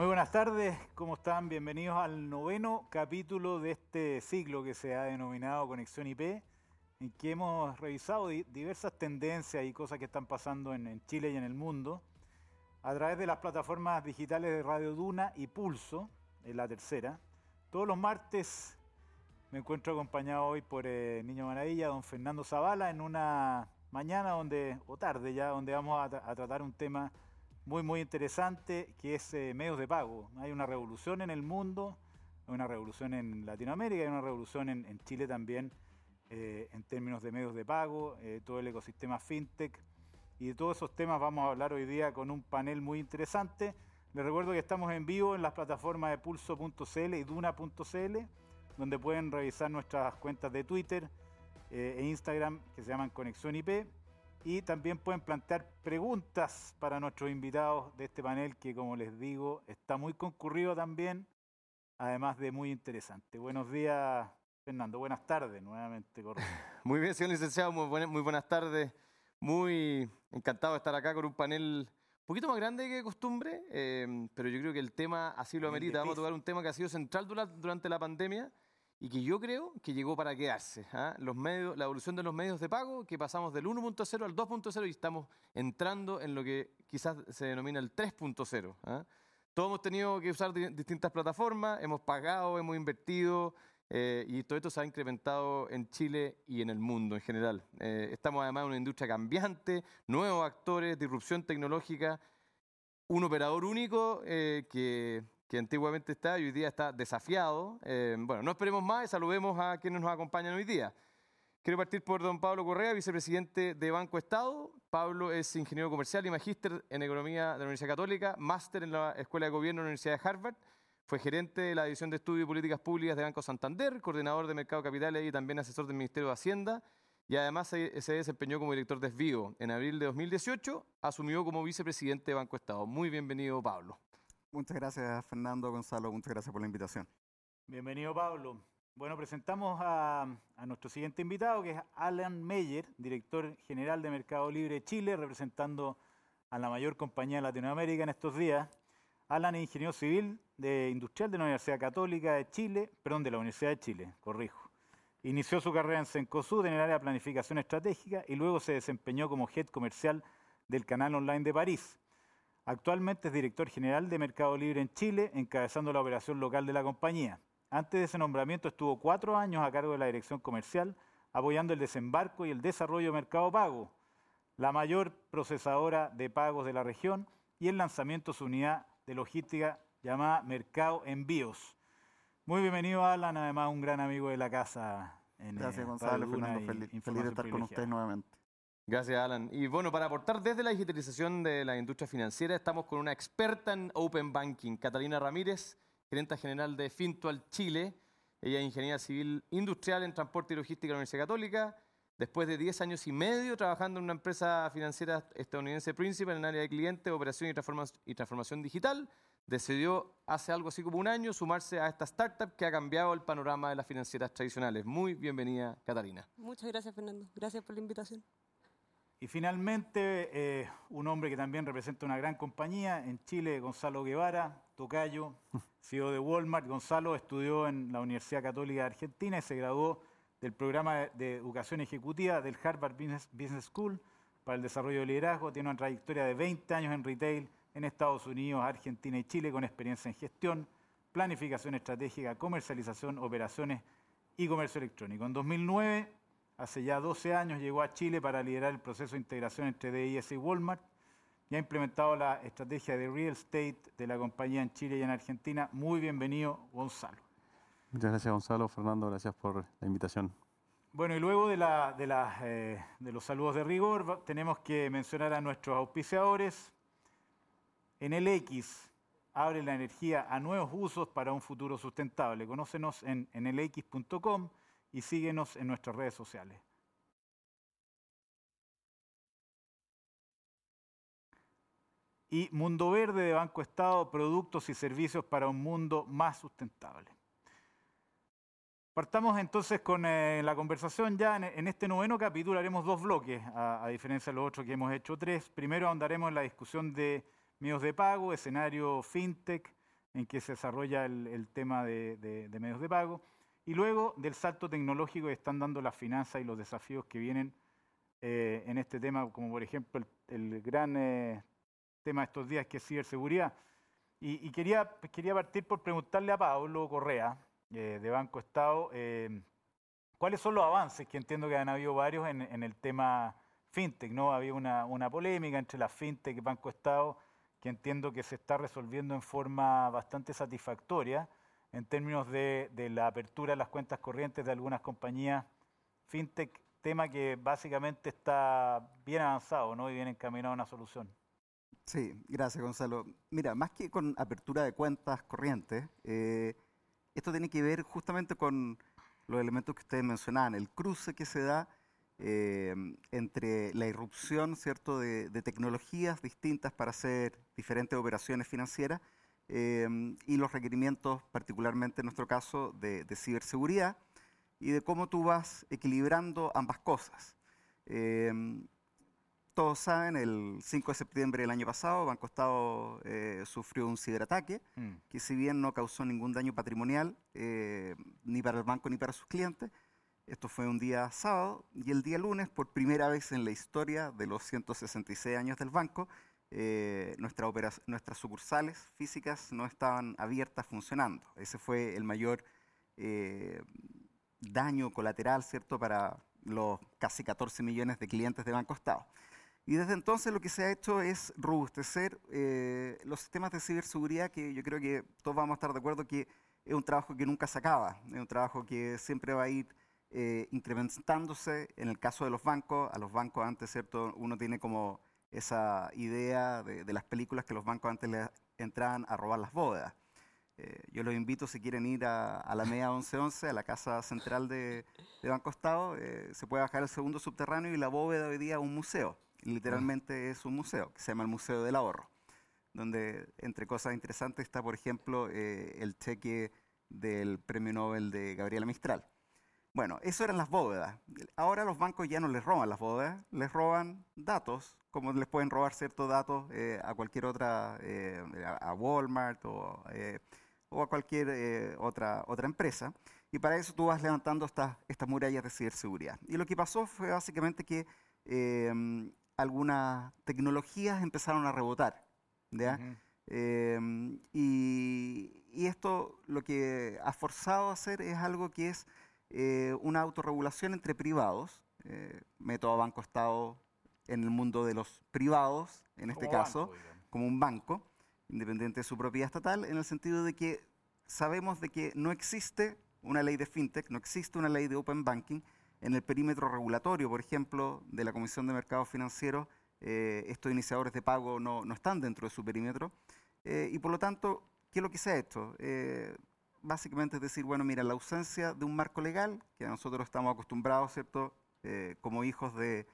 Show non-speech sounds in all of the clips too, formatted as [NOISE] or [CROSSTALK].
Muy buenas tardes, ¿cómo están? Bienvenidos al noveno capítulo de este ciclo que se ha denominado Conexión IP, en que hemos revisado diversas tendencias y cosas que están pasando en, Chile y en el mundo a través de las plataformas digitales de Radio Duna y Pulso, en la tercera. Todos los martes me encuentro acompañado hoy por eh, Niño Maravilla, don Fernando Zavala, en una mañana donde, o tarde ya, donde vamos a tratar un tema muy, muy interesante, que es eh, medios de pago. Hay una revolución en el mundo, hay una revolución en Latinoamérica, hay una revolución en, Chile también eh, en términos de medios de pago, eh, todo el ecosistema fintech. Y de todos esos temas vamos a hablar hoy día con un panel muy interesante. Les recuerdo que estamos en vivo en las plataformas de pulso.cl y duna.cl, donde pueden revisar nuestras cuentas de Twitter e Instagram que se llaman Conexión IP y también pueden plantear preguntas para nuestros invitados de este panel que, como les digo, está muy concurrido también, además de muy interesante. Buenos días, Fernando. Buenas tardes nuevamente. [LAUGHS] Muy bien, señor licenciado. Muy, buenas, muy buenas tardes. Muy encantado de estar acá con un panel un poquito más grande que de costumbre, eh, pero yo creo que el tema así lo amerita. Vamos a tocar un tema que ha sido central durante la pandemia y que yo creo que llegó para quedarse. ¿ah? Los medios, la evolución de los medios de pago, que pasamos del 1.0 al 2.0 y estamos entrando en lo que quizás se denomina el 3.0. ¿ah? Todos hemos tenido que usar distintas plataformas, hemos pagado, hemos invertido eh, y todo esto se ha incrementado en Chile y en el mundo en general. Eh, estamos además en una industria cambiante, nuevos actores, disrupción tecnológica, un operador único eh, que que antiguamente está y hoy día está desafiado. Eh, bueno, no esperemos más y saludemos a quienes nos acompañan hoy día. Quiero partir por don Pablo Correa, vicepresidente de Banco Estado. Pablo es ingeniero comercial y magíster en economía de la Universidad Católica, máster en la Escuela de Gobierno de la Universidad de Harvard. Fue gerente de la División de Estudios y Políticas Públicas de Banco Santander, coordinador de Mercado Capitales y también asesor del Ministerio de Hacienda. Y además se, se desempeñó como director de Esvío. En abril de 2018 asumió como vicepresidente de Banco Estado. Muy bienvenido, Pablo. Muchas gracias, Fernando, Gonzalo. Muchas gracias por la invitación. Bienvenido, Pablo. Bueno, presentamos a, nuestro siguiente invitado, que es Alan Meyer, director general de Mercado Libre Chile, representando a la mayor compañía de Latinoamérica en estos días. Alan es ingeniero civil de industrial de la Universidad Católica de Chile, perdón, de la Universidad de Chile, corrijo. Inició su carrera en Cencosud en el área de planificación estratégica y luego se desempeñó como head comercial del canal online de París. Actualmente es director general de Mercado Libre en Chile, encabezando la operación local de la compañía. Antes de ese nombramiento estuvo cuatro años a cargo de la dirección comercial, apoyando el desembarco y el desarrollo de Mercado Pago, la mayor procesadora de pagos de la región, y el lanzamiento de su unidad de logística llamada Mercado Envíos. Muy bienvenido, Alan, además un gran amigo de la casa. En, Gracias, Gonzalo, Fernando, feliz de estar con ustedes nuevamente. Gracias, Alan. Y bueno, para aportar desde la digitalización de la industria financiera, estamos con una experta en Open Banking, Catalina Ramírez, gerente general de Fintual Chile. Ella es ingeniera civil industrial en transporte y logística de la Universidad Católica. Después de 10 años y medio trabajando en una empresa financiera estadounidense principal en el área de cliente, operación y transformación digital, decidió hace algo así como un año sumarse a esta startup que ha cambiado el panorama de las financieras tradicionales. Muy bienvenida, Catalina. Muchas gracias, Fernando. Gracias por la invitación. Y finalmente, eh, un hombre que también representa una gran compañía en Chile, Gonzalo Guevara, tocayo, [LAUGHS] CEO de Walmart. Gonzalo estudió en la Universidad Católica de Argentina y se graduó del programa de educación ejecutiva del Harvard Business, School para el desarrollo de liderazgo. Tiene una trayectoria de 20 años en retail en Estados Unidos, Argentina y Chile con experiencia en gestión, planificación estratégica, comercialización, operaciones y comercio electrónico. En 2009 hace ya 12 años llegó a Chile para liderar el proceso de integración entre DIS y Walmart y ha implementado la estrategia de real estate de la compañía en Chile y en Argentina. Muy bienvenido, Gonzalo. Muchas gracias, Gonzalo. Fernando, gracias por la invitación. Bueno, y luego de, eh, de los saludos de rigor, tenemos que mencionar a nuestros auspiciadores. En el X abre la energía a nuevos usos para un futuro sustentable. Conócenos en, en elx.com y síguenos en nuestras redes sociales. Y Mundo Verde de Banco Estado, productos y servicios para un mundo más sustentable. Partamos entonces con eh, la conversación ya. En, este noveno capítulo haremos dos bloques, a, a, diferencia de los otros que hemos hecho tres. Primero ahondaremos en la discusión de medios de pago, escenario fintech, en que se desarrolla el, tema de, medios de pago. Y luego del salto tecnológico que están dando las finanzas y los desafíos que vienen eh, en este tema, como por ejemplo el, gran eh, tema de estos días que es ciberseguridad. Y, quería, quería partir por preguntarle a Pablo Correa, eh, de Banco Estado, cuáles son los avances, que entiendo que han habido varios en, el tema fintech, ¿no? Había una, una polémica entre la fintech y Banco Estado que entiendo que se está resolviendo en forma bastante satisfactoria en términos de, la apertura de las cuentas corrientes de algunas compañías fintech, tema que básicamente está bien avanzado ¿no? y bien encaminado a una solución. Sí, gracias Gonzalo. Mira, más que con apertura de cuentas corrientes, eh, esto tiene que ver justamente con los elementos que ustedes mencionaban, el cruce que se da eh, entre la irrupción ¿cierto? De, tecnologías distintas para hacer diferentes operaciones financieras eh, y los requerimientos, particularmente en nuestro caso, de, ciberseguridad y de cómo tú vas equilibrando ambas cosas. Eh, todos saben, el 5 de septiembre del año pasado, Banco Estado sufrió un ciberataque mm. que si bien no causó ningún daño patrimonial, ni para el banco ni para sus clientes, esto fue un día sábado y el día lunes, por primera vez en la historia de los 166 años del banco, eh, nuestras sucursales físicas no estaban abiertas funcionando. Ese fue el mayor eh, daño colateral, ¿cierto?, para los casi 14 millones de clientes de Banco Estado. Y desde entonces lo que se ha hecho es robustecer eh, los sistemas de ciberseguridad, que yo creo que todos vamos a estar de acuerdo que es un trabajo que nunca se acaba, es un trabajo que siempre va a ir eh, incrementándose en el caso de los bancos. A los bancos antes, ¿cierto? Uno tiene como esa idea de, las películas que los bancos antes le entraban a robar las bóvedas. Eh, yo los invito, si quieren ir a, la MEA 1111, a la casa central de, Banco Estado, eh, se puede bajar el segundo subterráneo y la bóveda hoy día es un museo. Literalmente es un museo, que se llama el Museo del Ahorro, donde entre cosas interesantes está, por ejemplo, el cheque del Premio Nobel de Gabriela Mistral. Bueno, eso eran las bóvedas. Ahora los bancos ya no les roban las bóvedas, les roban datos, como les pueden robar ciertos datos eh, a cualquier otra, eh, a Walmart o, eh, o a cualquier otra, otra empresa. Y para eso tú vas levantando estas, estas murallas de ciberseguridad. Y lo que pasó fue básicamente que algunas tecnologías empezaron a rebotar. Em, y, y esto lo que ha forzado a hacer es algo que es eh, una autorregulación entre privados, eh, método banco-estado en el mundo de los privados, en este caso, como un banco, independiente de su propiedad estatal, en el sentido de que sabemos de que no existe una ley de fintech, no existe una ley de open banking en el perímetro regulatorio, por ejemplo, de la Comisión de Mercados Financieros, eh, estos iniciadores de pago no, no, están dentro de su perímetro. y por lo tanto, ¿qué es lo que se ha hecho? Básicamente es decir, bueno, mira, la ausencia de un marco legal, que nosotros estamos acostumbrados, ¿cierto? Eh, como hijos de,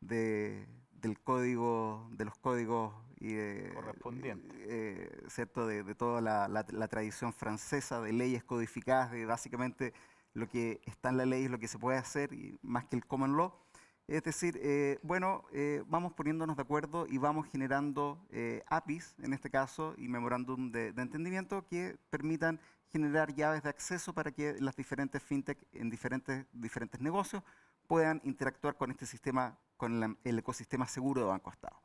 del código, de los códigos y correspondientes, eh, ¿cierto? De, toda la, tradición francesa de leyes codificadas, de básicamente lo que está en la ley es lo que se puede hacer, y más que el common law. Es decir, eh, bueno, vamos poniéndonos de acuerdo y vamos generando APIs, en este caso, y memorándum de, entendimiento que permitan generar llaves de acceso para que las diferentes fintech en diferentes, diferentes negocios puedan interactuar con este sistema, con el ecosistema seguro de Banco Estado.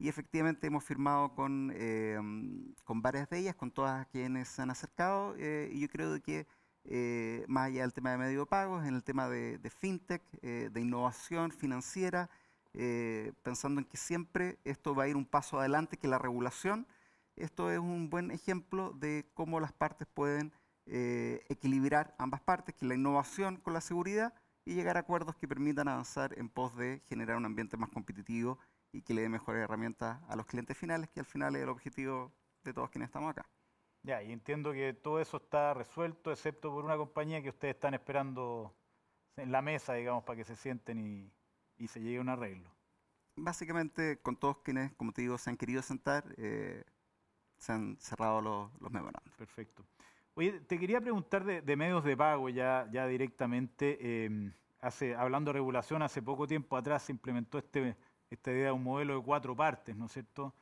Y efectivamente hemos firmado con, con varias de ellas, con todas quienes se han acercado, eh, y yo creo que eh, más allá del tema de medio de pagos, en el tema de, fintech, eh, de innovación financiera, pensando en que siempre esto va a ir un paso adelante que la regulación, esto es un buen ejemplo de cómo las partes pueden eh, equilibrar ambas partes, que la innovación con la seguridad y llegar a acuerdos que permitan avanzar en pos de generar un ambiente más competitivo y que le dé mejores herramientas a los clientes finales, que al final es el objetivo de todos quienes estamos acá. Ya, y entiendo que todo eso está resuelto, excepto por una compañía que ustedes están esperando en la mesa, digamos, para que se sienten y, se llegue a un arreglo. Básicamente, con todos quienes, como te digo, se han querido sentar, eh, se han cerrado los, los memorandos. Perfecto. Oye, te quería preguntar de, medios de pago ya, ya directamente. Em, hace, hablando de regulación, hace poco tiempo atrás se implementó este, esta idea de un modelo de cuatro partes, ¿no es cierto?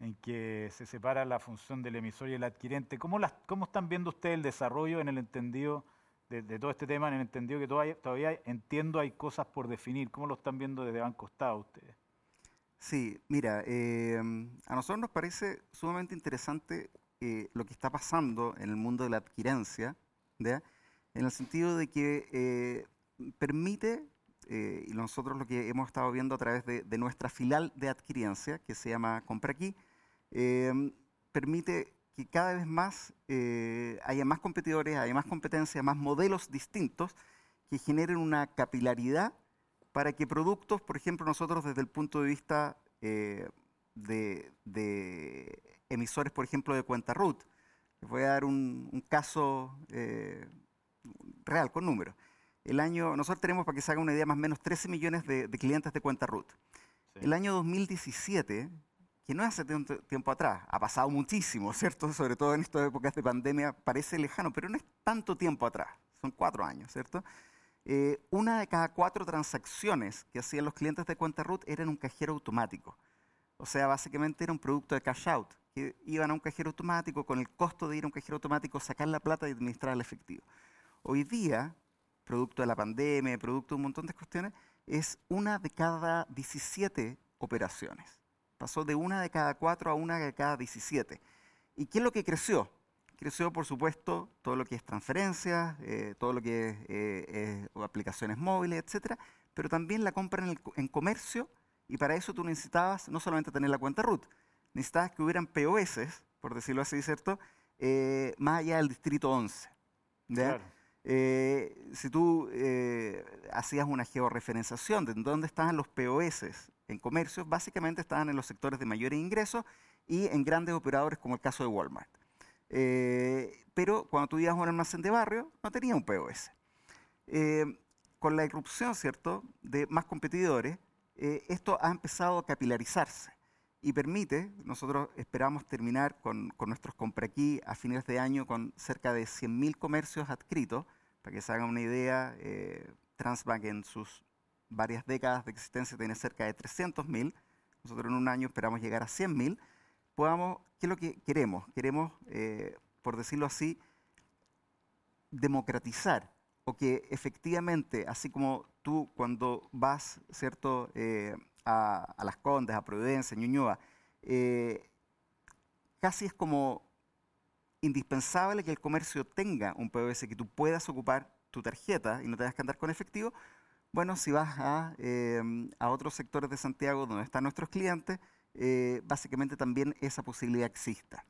En que se separa la función del emisor y el adquirente. ¿Cómo, las, cómo están viendo ustedes el desarrollo en el entendido de, todo este tema, en el entendido que todavía, todavía, entiendo hay cosas por definir? ¿Cómo lo están viendo desde Banco Estado ustedes? Sí, mira, eh, a nosotros nos parece sumamente interesante eh, lo que está pasando en el mundo de la adquirencia, en el sentido de que eh, permite, y nosotros lo que hemos estado viendo a través de, de nuestra filial de adquirencia, que se llama Compra Aquí, permite que cada vez más haya más competidores, haya más competencia, más modelos distintos que generen una capilaridad para que productos, por ejemplo, nosotros desde el punto de vista eh, de, emisores, por ejemplo, de cuenta root, les voy a dar un, caso eh, real, con números. El año, nosotros tenemos, para que se haga una idea, más o menos 13 millones de, clientes de cuenta root. El año 2017, que no hace tiempo atrás, ha pasado muchísimo, ¿cierto? [LAUGHS] Sobre todo en estas épocas de pandemia, parece lejano, pero no es tanto tiempo atrás, son cuatro años, ¿cierto? Eh, una de cada cuatro transacciones que hacían los clientes de cuenta root eran un cajero automático. O sea, básicamente era un producto de cash out, que iban a un cajero automático con el costo de ir a un cajero automático, sacar la plata y administrar el efectivo. Hoy día, producto de la pandemia, producto de un montón de cuestiones, es una de cada 17 operaciones. Pasó de una de cada cuatro a una de cada 17. ¿Y qué es lo que creció? creció, por supuesto, todo lo que es transferencias, eh, todo lo que es eh, aplicaciones móviles, etcétera, pero también la compra en, en, comercio, y para eso tú necesitabas no solamente tener la cuenta root, necesitabas que hubieran POS, por decirlo así, ¿cierto?, eh, más allá del distrito 11. si tú hacías una georreferenciación de dónde estaban los POS en comercios, básicamente estaban en los sectores de mayores ingresos y en grandes operadores como el caso de Walmart. Eh, pero cuando tú ibas a un almacén de barrio, no tenía un POS. Eh, con la irrupción, ¿cierto?, de más competidores, eh, esto ha empezado a capilarizarse y permite, nosotros esperamos terminar con, con nuestros compra aquí a fines de año con cerca de 100.000 comercios adscritos, para que se hagan una idea, Transbank en sus varias décadas de existencia tiene cerca de 300.000, nosotros en un año esperamos llegar a 100.000, podamos, ¿qué es lo que queremos? Queremos, eh, por decirlo así, democratizar o que efectivamente, así como tú cuando vas, ¿cierto?, eh, a, Las Condes, a Providencia, Ñuñoa, eh, casi es como indispensable que el comercio tenga un POS que tú puedas ocupar tu tarjeta y no tengas que andar con efectivo. Bueno, si vas a, a otros sectores de Santiago donde están nuestros clientes, eh, básicamente también esa posibilidad exista.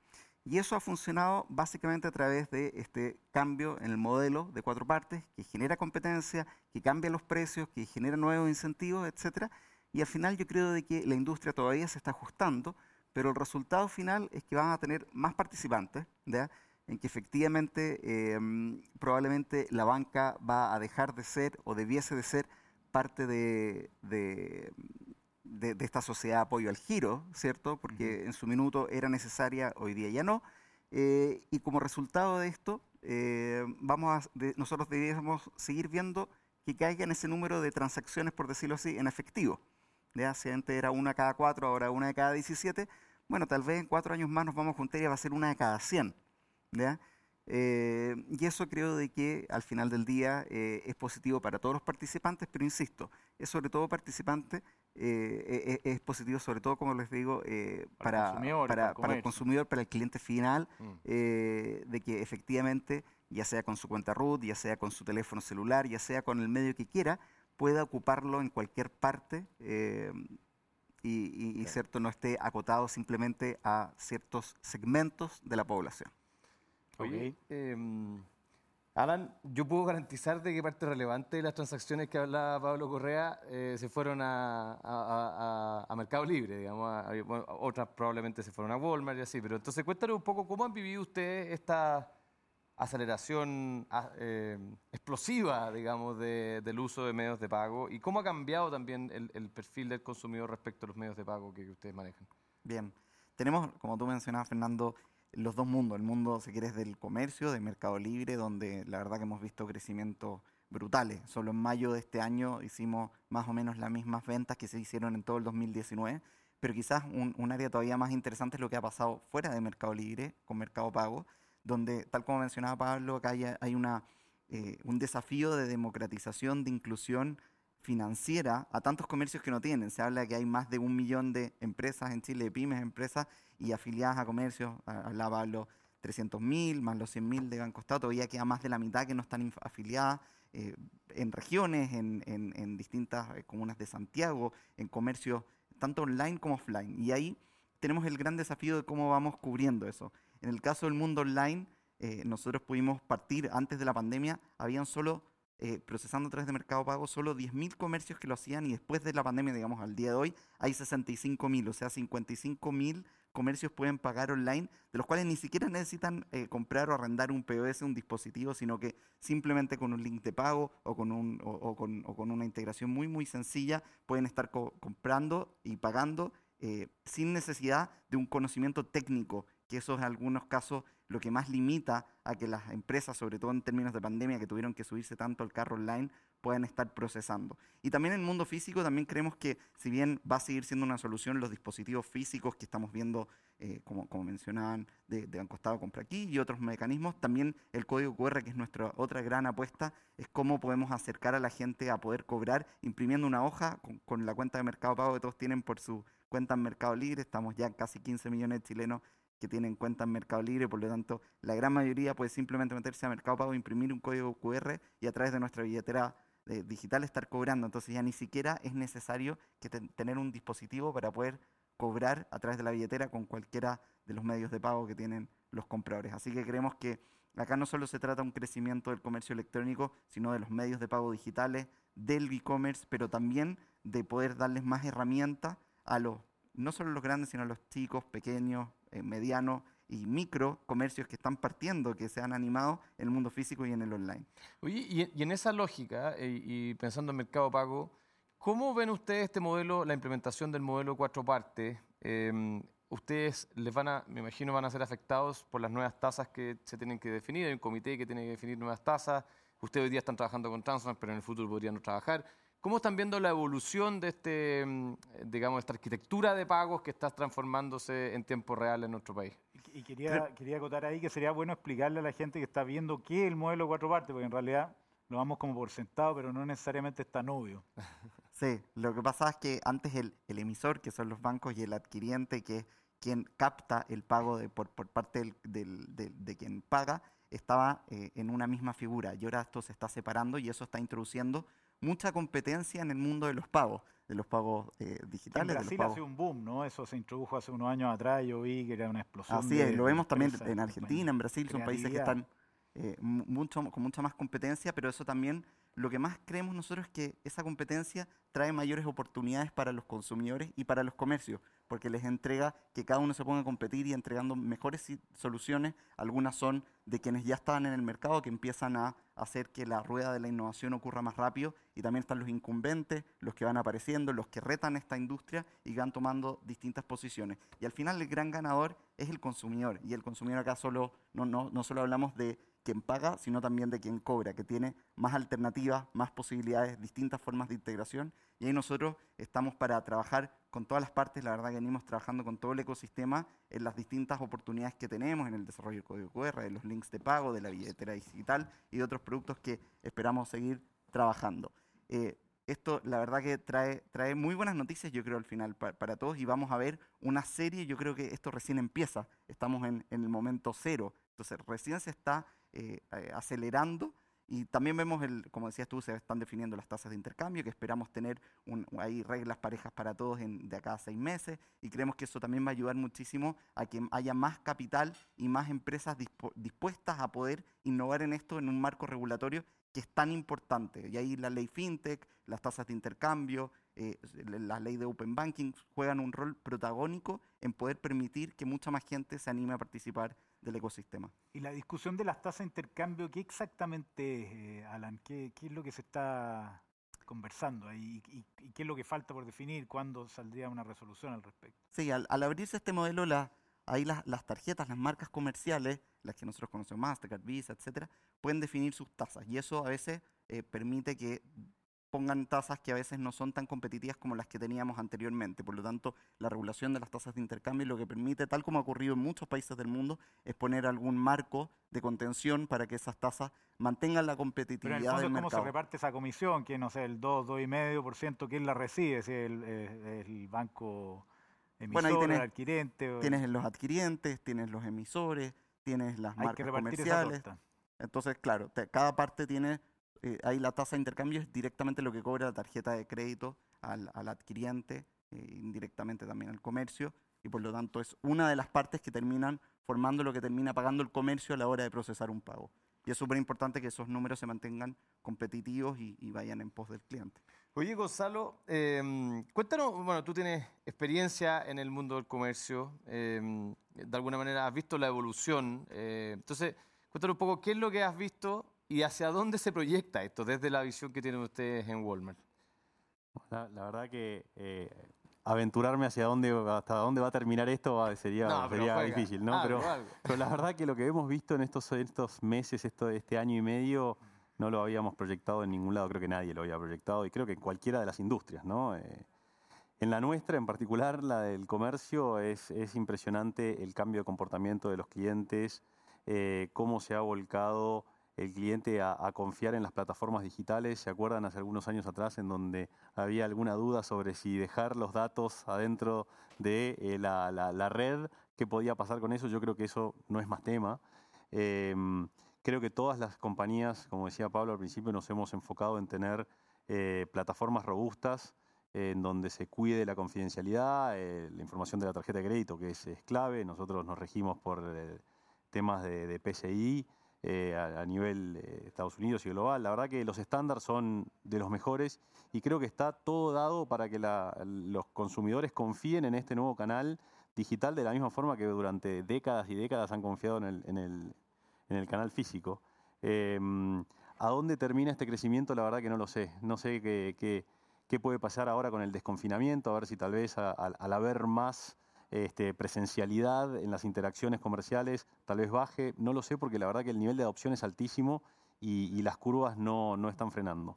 Y eso ha funcionado básicamente a través de este cambio en el modelo de cuatro partes que genera competencia, que cambia los precios, que genera nuevos incentivos, etc. Y al final yo creo de que la industria todavía se está ajustando, pero el resultado final es que van a tener más participantes, en que efectivamente em, probablemente la banca va a dejar de ser o debiese de ser parte de, de, esta sociedad de apoyo al giro, ¿cierto? Porque en su minuto era necesaria, hoy día ya no. Eh, y como resultado de esto, eh, vamos a, nosotros deberíamos seguir viendo que caiga en ese número de transacciones, por decirlo así, en efectivo. ¿ya? Si antes era una cada cuatro, ahora una de cada 17, bueno, tal vez en cuatro años más nos vamos a juntar y va a ser una de cada 100. ¿Ya? Eh, y eso creo de que al final del día es positivo para todos los participantes, pero insisto, es sobre todo participante eh, e, e, es, positivo, sobre todo, como les digo, eh, para, para, el consumidor, para el cliente final, mm. eh, de que efectivamente, ya sea con su cuenta root, ya sea con su teléfono celular, ya sea con el medio que quiera, pueda ocuparlo en cualquier parte y, cierto no esté acotado simplemente a ciertos segmentos de la población. Oye, em, Alan, yo puedo garantizar de que parte relevante de las transacciones que hablaba Pablo Correa eh, se fueron a, Mercado Libre, digamos, otras probablemente se fueron a Walmart y así, pero entonces cuéntanos un poco cómo han vivido ustedes esta aceleración eh, explosiva, digamos, del uso de medios de pago y cómo ha cambiado también el, el perfil del consumidor respecto a los medios de pago que ustedes manejan. Bien, tenemos, como tú mencionabas, Fernando, los dos mundos, el mundo, si quieres, del comercio, de Mercado Libre, donde la verdad que hemos visto crecimientos brutales. Solo en mayo de este año hicimos más o menos las mismas ventas que se hicieron en todo el 2019. pero quizás un, un área todavía más interesante es lo que ha pasado fuera de Mercado Libre con Mercado Pago, donde, tal como mencionaba Pablo, acá hay, hay una, eh, un desafío de democratización, de inclusión financiera a tantos comercios que no tienen. Se habla de que hay más de un millón de empresas en Chile, de pymes, empresas y afiliadas a comercios. Hablaba Pablo 300.000, más los 100.000 de Banco Estado, todavía queda más de la mitad que no están afiliadas eh, en regiones, en, en, en distintas eh, comunas de Santiago, en comercios tanto online como offline. Y ahí tenemos el gran desafío de cómo vamos cubriendo eso. En el caso del mundo online, eh, nosotros pudimos partir antes de la pandemia, habían solo, eh, procesando a través de Mercado Pago, solo 10.000 comercios que lo hacían y después de la pandemia, digamos, al día de hoy, hay 65.000, o sea, 55.000 comercios pueden pagar online, de los cuales ni siquiera necesitan eh, comprar o arrendar un POS, un dispositivo, sino que simplemente con un link de pago o con, un, o, con, una integración muy, muy sencilla pueden estar comprando y pagando eh, sin necesidad de un conocimiento técnico, que eso es en algunos casos lo que más limita a que las empresas, sobre todo en términos de pandemia, que tuvieron que subirse tanto al carro online, puedan estar procesando. Y también en el mundo físico, también creemos que si bien va a seguir siendo una solución los dispositivos físicos que estamos viendo, eh, como, mencionaban, de, de Costado Compra Aquí y otros mecanismos, también el código QR, que es nuestra otra gran apuesta, es cómo podemos acercar a la gente a poder cobrar imprimiendo una hoja con, con la cuenta de Mercado Pago que todos tienen por su cuenta en Mercado Libre. Estamos ya casi 15 millones de chilenos que tienen cuenta en Mercado Libre, por lo tanto, la gran mayoría puede simplemente meterse a Mercado Pago, imprimir un código QR y a través de nuestra billetera digital estar cobrando. Entonces ya ni siquiera es necesario tener un dispositivo para poder cobrar a través de la billetera con cualquiera de los medios de pago que tienen los compradores. Así que creemos que acá no solo se trata de un crecimiento del comercio electrónico, sino de los medios de pago digitales, del e-commerce, pero también de poder darles más herramientas a los, no solo los grandes, sino a los chicos, pequeños, eh, medianos y micro comercios que están partiendo, que se han animado en el mundo físico y en el online. Oye, y, en esa lógica, eh, y pensando en Mercado Pago, ¿cómo ven ustedes este modelo, la implementación del modelo cuatro partes? Em, ustedes les van a, me imagino, van a ser afectados por las nuevas tasas que se tienen que definir, hay un comité que tiene que definir nuevas tasas, ustedes hoy día están trabajando con Transform, pero en el futuro podrían no trabajar. ¿Cómo están viendo la evolución de este, mm, digamos, esta arquitectura de pagos que está transformándose en tiempo real en nuestro país? Y quería, quería acotar ahí que sería bueno explicarle a la gente que está viendo qué es el modelo cuatro partes, porque en realidad lo vamos como por sentado, pero no necesariamente es tan obvio. [LAUGHS] Sí, lo que pasa es que antes el, emisor, que son los bancos, y el adquiriente, que es quien capta el pago de, por, por, parte del, de quien paga, estaba eh, en una misma figura. Y ahora esto se está separando y eso está introduciendo mucha competencia en el mundo de los pagos, de los pagos eh, digitales. En Brasil hace un boom, ¿no? Eso se introdujo hace unos años atrás, yo vi que era una explosión. Así es, lo vemos también en Argentina, en Brasil, son países que están eh, mucho, con mucha más competencia, pero eso también, lo que más creemos nosotros es que esa competencia trae mayores oportunidades para los consumidores y para los comercios, porque les entrega que cada uno se ponga a competir y entregando mejores soluciones. Algunas son de quienes ya estaban en el mercado, que empiezan a hacer que la rueda de la innovación ocurra más rápido, y también están los incumbentes, los que van apareciendo, los que retan esta industria y van tomando distintas posiciones. Y al final el gran ganador es el consumidor, y el consumidor acá solo, no, no, no solo hablamos de quien paga, sino también de quien cobra, que tiene más alternativas, más posibilidades, distintas formas de integración. Y ahí nosotros estamos para trabajar con todas las partes, la verdad que venimos trabajando con todo el ecosistema en las distintas oportunidades que tenemos en el desarrollo del código QR, de los links de pago, de la billetera digital y de otros productos que esperamos seguir trabajando. Eh, esto la verdad que trae, trae muy buenas noticias, yo creo, al final para, todos y vamos a ver una serie, yo creo que esto recién empieza, estamos en, en el momento cero, entonces recién se está eh, eh, acelerando. Y también vemos, el, como decías tú, se están definiendo las tasas de intercambio, que esperamos tener un, reglas parejas para todos en, de acá a seis meses, y creemos que eso también va a ayudar muchísimo a que haya más capital y más empresas dispuestas a poder innovar en esto en un marco regulatorio que es tan importante. Y ahí la ley FinTech, las tasas de intercambio, eh, la ley de Open Banking juegan un rol protagónico en poder permitir que mucha más gente se anime a participar del ecosistema. Y la discusión de las tasas de intercambio, ¿qué exactamente es, eh, Alan? ¿Qué, es lo que se está conversando ahí? ¿Y, qué es lo que falta por definir? ¿Cuándo saldría una resolución al respecto? Sí, al, abrirse este modelo, la, ahí las, las, tarjetas, las marcas comerciales, las que nosotros conocemos, Mastercard, Visa, etcétera, pueden definir sus tasas. Y eso a veces eh, permite que pongan tasas que a veces no son tan competitivas como las que teníamos anteriormente. Por lo tanto, la regulación de las tasas de intercambio lo que permite, tal como ha ocurrido en muchos países del mundo, es poner algún marco de contención para que esas tasas mantengan la competitividad Pero en el del fondo, ¿cómo se reparte esa comisión? Que no sé, el 2, 2,5%, ¿quién la recibe? Si el, eh, el banco emisor, Bueno, ahí tenés- el adquirente. o- Tienes los adquirientes, tienes los emisores, tienes las hay que marcas repartir esa comerciales. torta. Entonces, claro, te- cada parte tiene, eh, ahí la tasa de intercambio es directamente lo que cobra la tarjeta de crédito al, adquiriente, eh, indirectamente también al comercio, y por lo tanto es una de las partes que terminan formando lo que termina pagando el comercio a la hora de procesar un pago. Y es súper importante que esos números se mantengan competitivos y, y vayan en pos del cliente. Oye, Gonzalo, em, cuéntanos, bueno, tú tienes experiencia en el mundo del comercio, em, de alguna manera has visto la evolución, eh, entonces, cuéntanos un poco qué es lo que has visto y hacia dónde se proyecta esto desde la visión que tienen ustedes en Walmart. La, la verdad que eh, aventurarme hacia dónde, hasta dónde va a terminar esto sería, No, difícil, ¿no? Algo, pero, algo. pero la verdad que lo que hemos visto en estos, estos meses, esto, este año y medio, no lo habíamos proyectado en ningún lado, creo que nadie lo había proyectado, y creo que en cualquiera de las industrias, ¿no? Eh, en la nuestra, en particular, la del comercio, es, es impresionante el cambio de comportamiento de los clientes, eh, cómo se ha volcado el cliente a, confiar en las plataformas digitales. ¿Se acuerdan hace algunos años atrás en donde había alguna duda sobre si dejar los datos adentro de eh, la, red? ¿Qué podía pasar con eso? Yo creo que eso no es más tema. Em, creo que todas las compañías, como decía Pablo al principio, nos hemos enfocado en tener eh, plataformas robustas en donde se cuide la confidencialidad, eh, la información de la tarjeta de crédito, que es, clave. Nosotros nos regimos por temas de, de PCI eh, a, nivel eh, Estados Unidos y global. La verdad que los estándares son de los mejores y creo que está todo dado para que los consumidores confíen en este nuevo canal digital de la misma forma que durante décadas y décadas han confiado en el, en el- en el canal físico. Eh, ¿A dónde termina este crecimiento? La verdad que no lo sé. No sé qué, qué- puede pasar ahora con el desconfinamiento, a ver si tal vez al haber más este, presencialidad en las interacciones comerciales tal vez baje. No lo sé porque la verdad que el nivel de adopción es altísimo y, y las curvas no, no están frenando.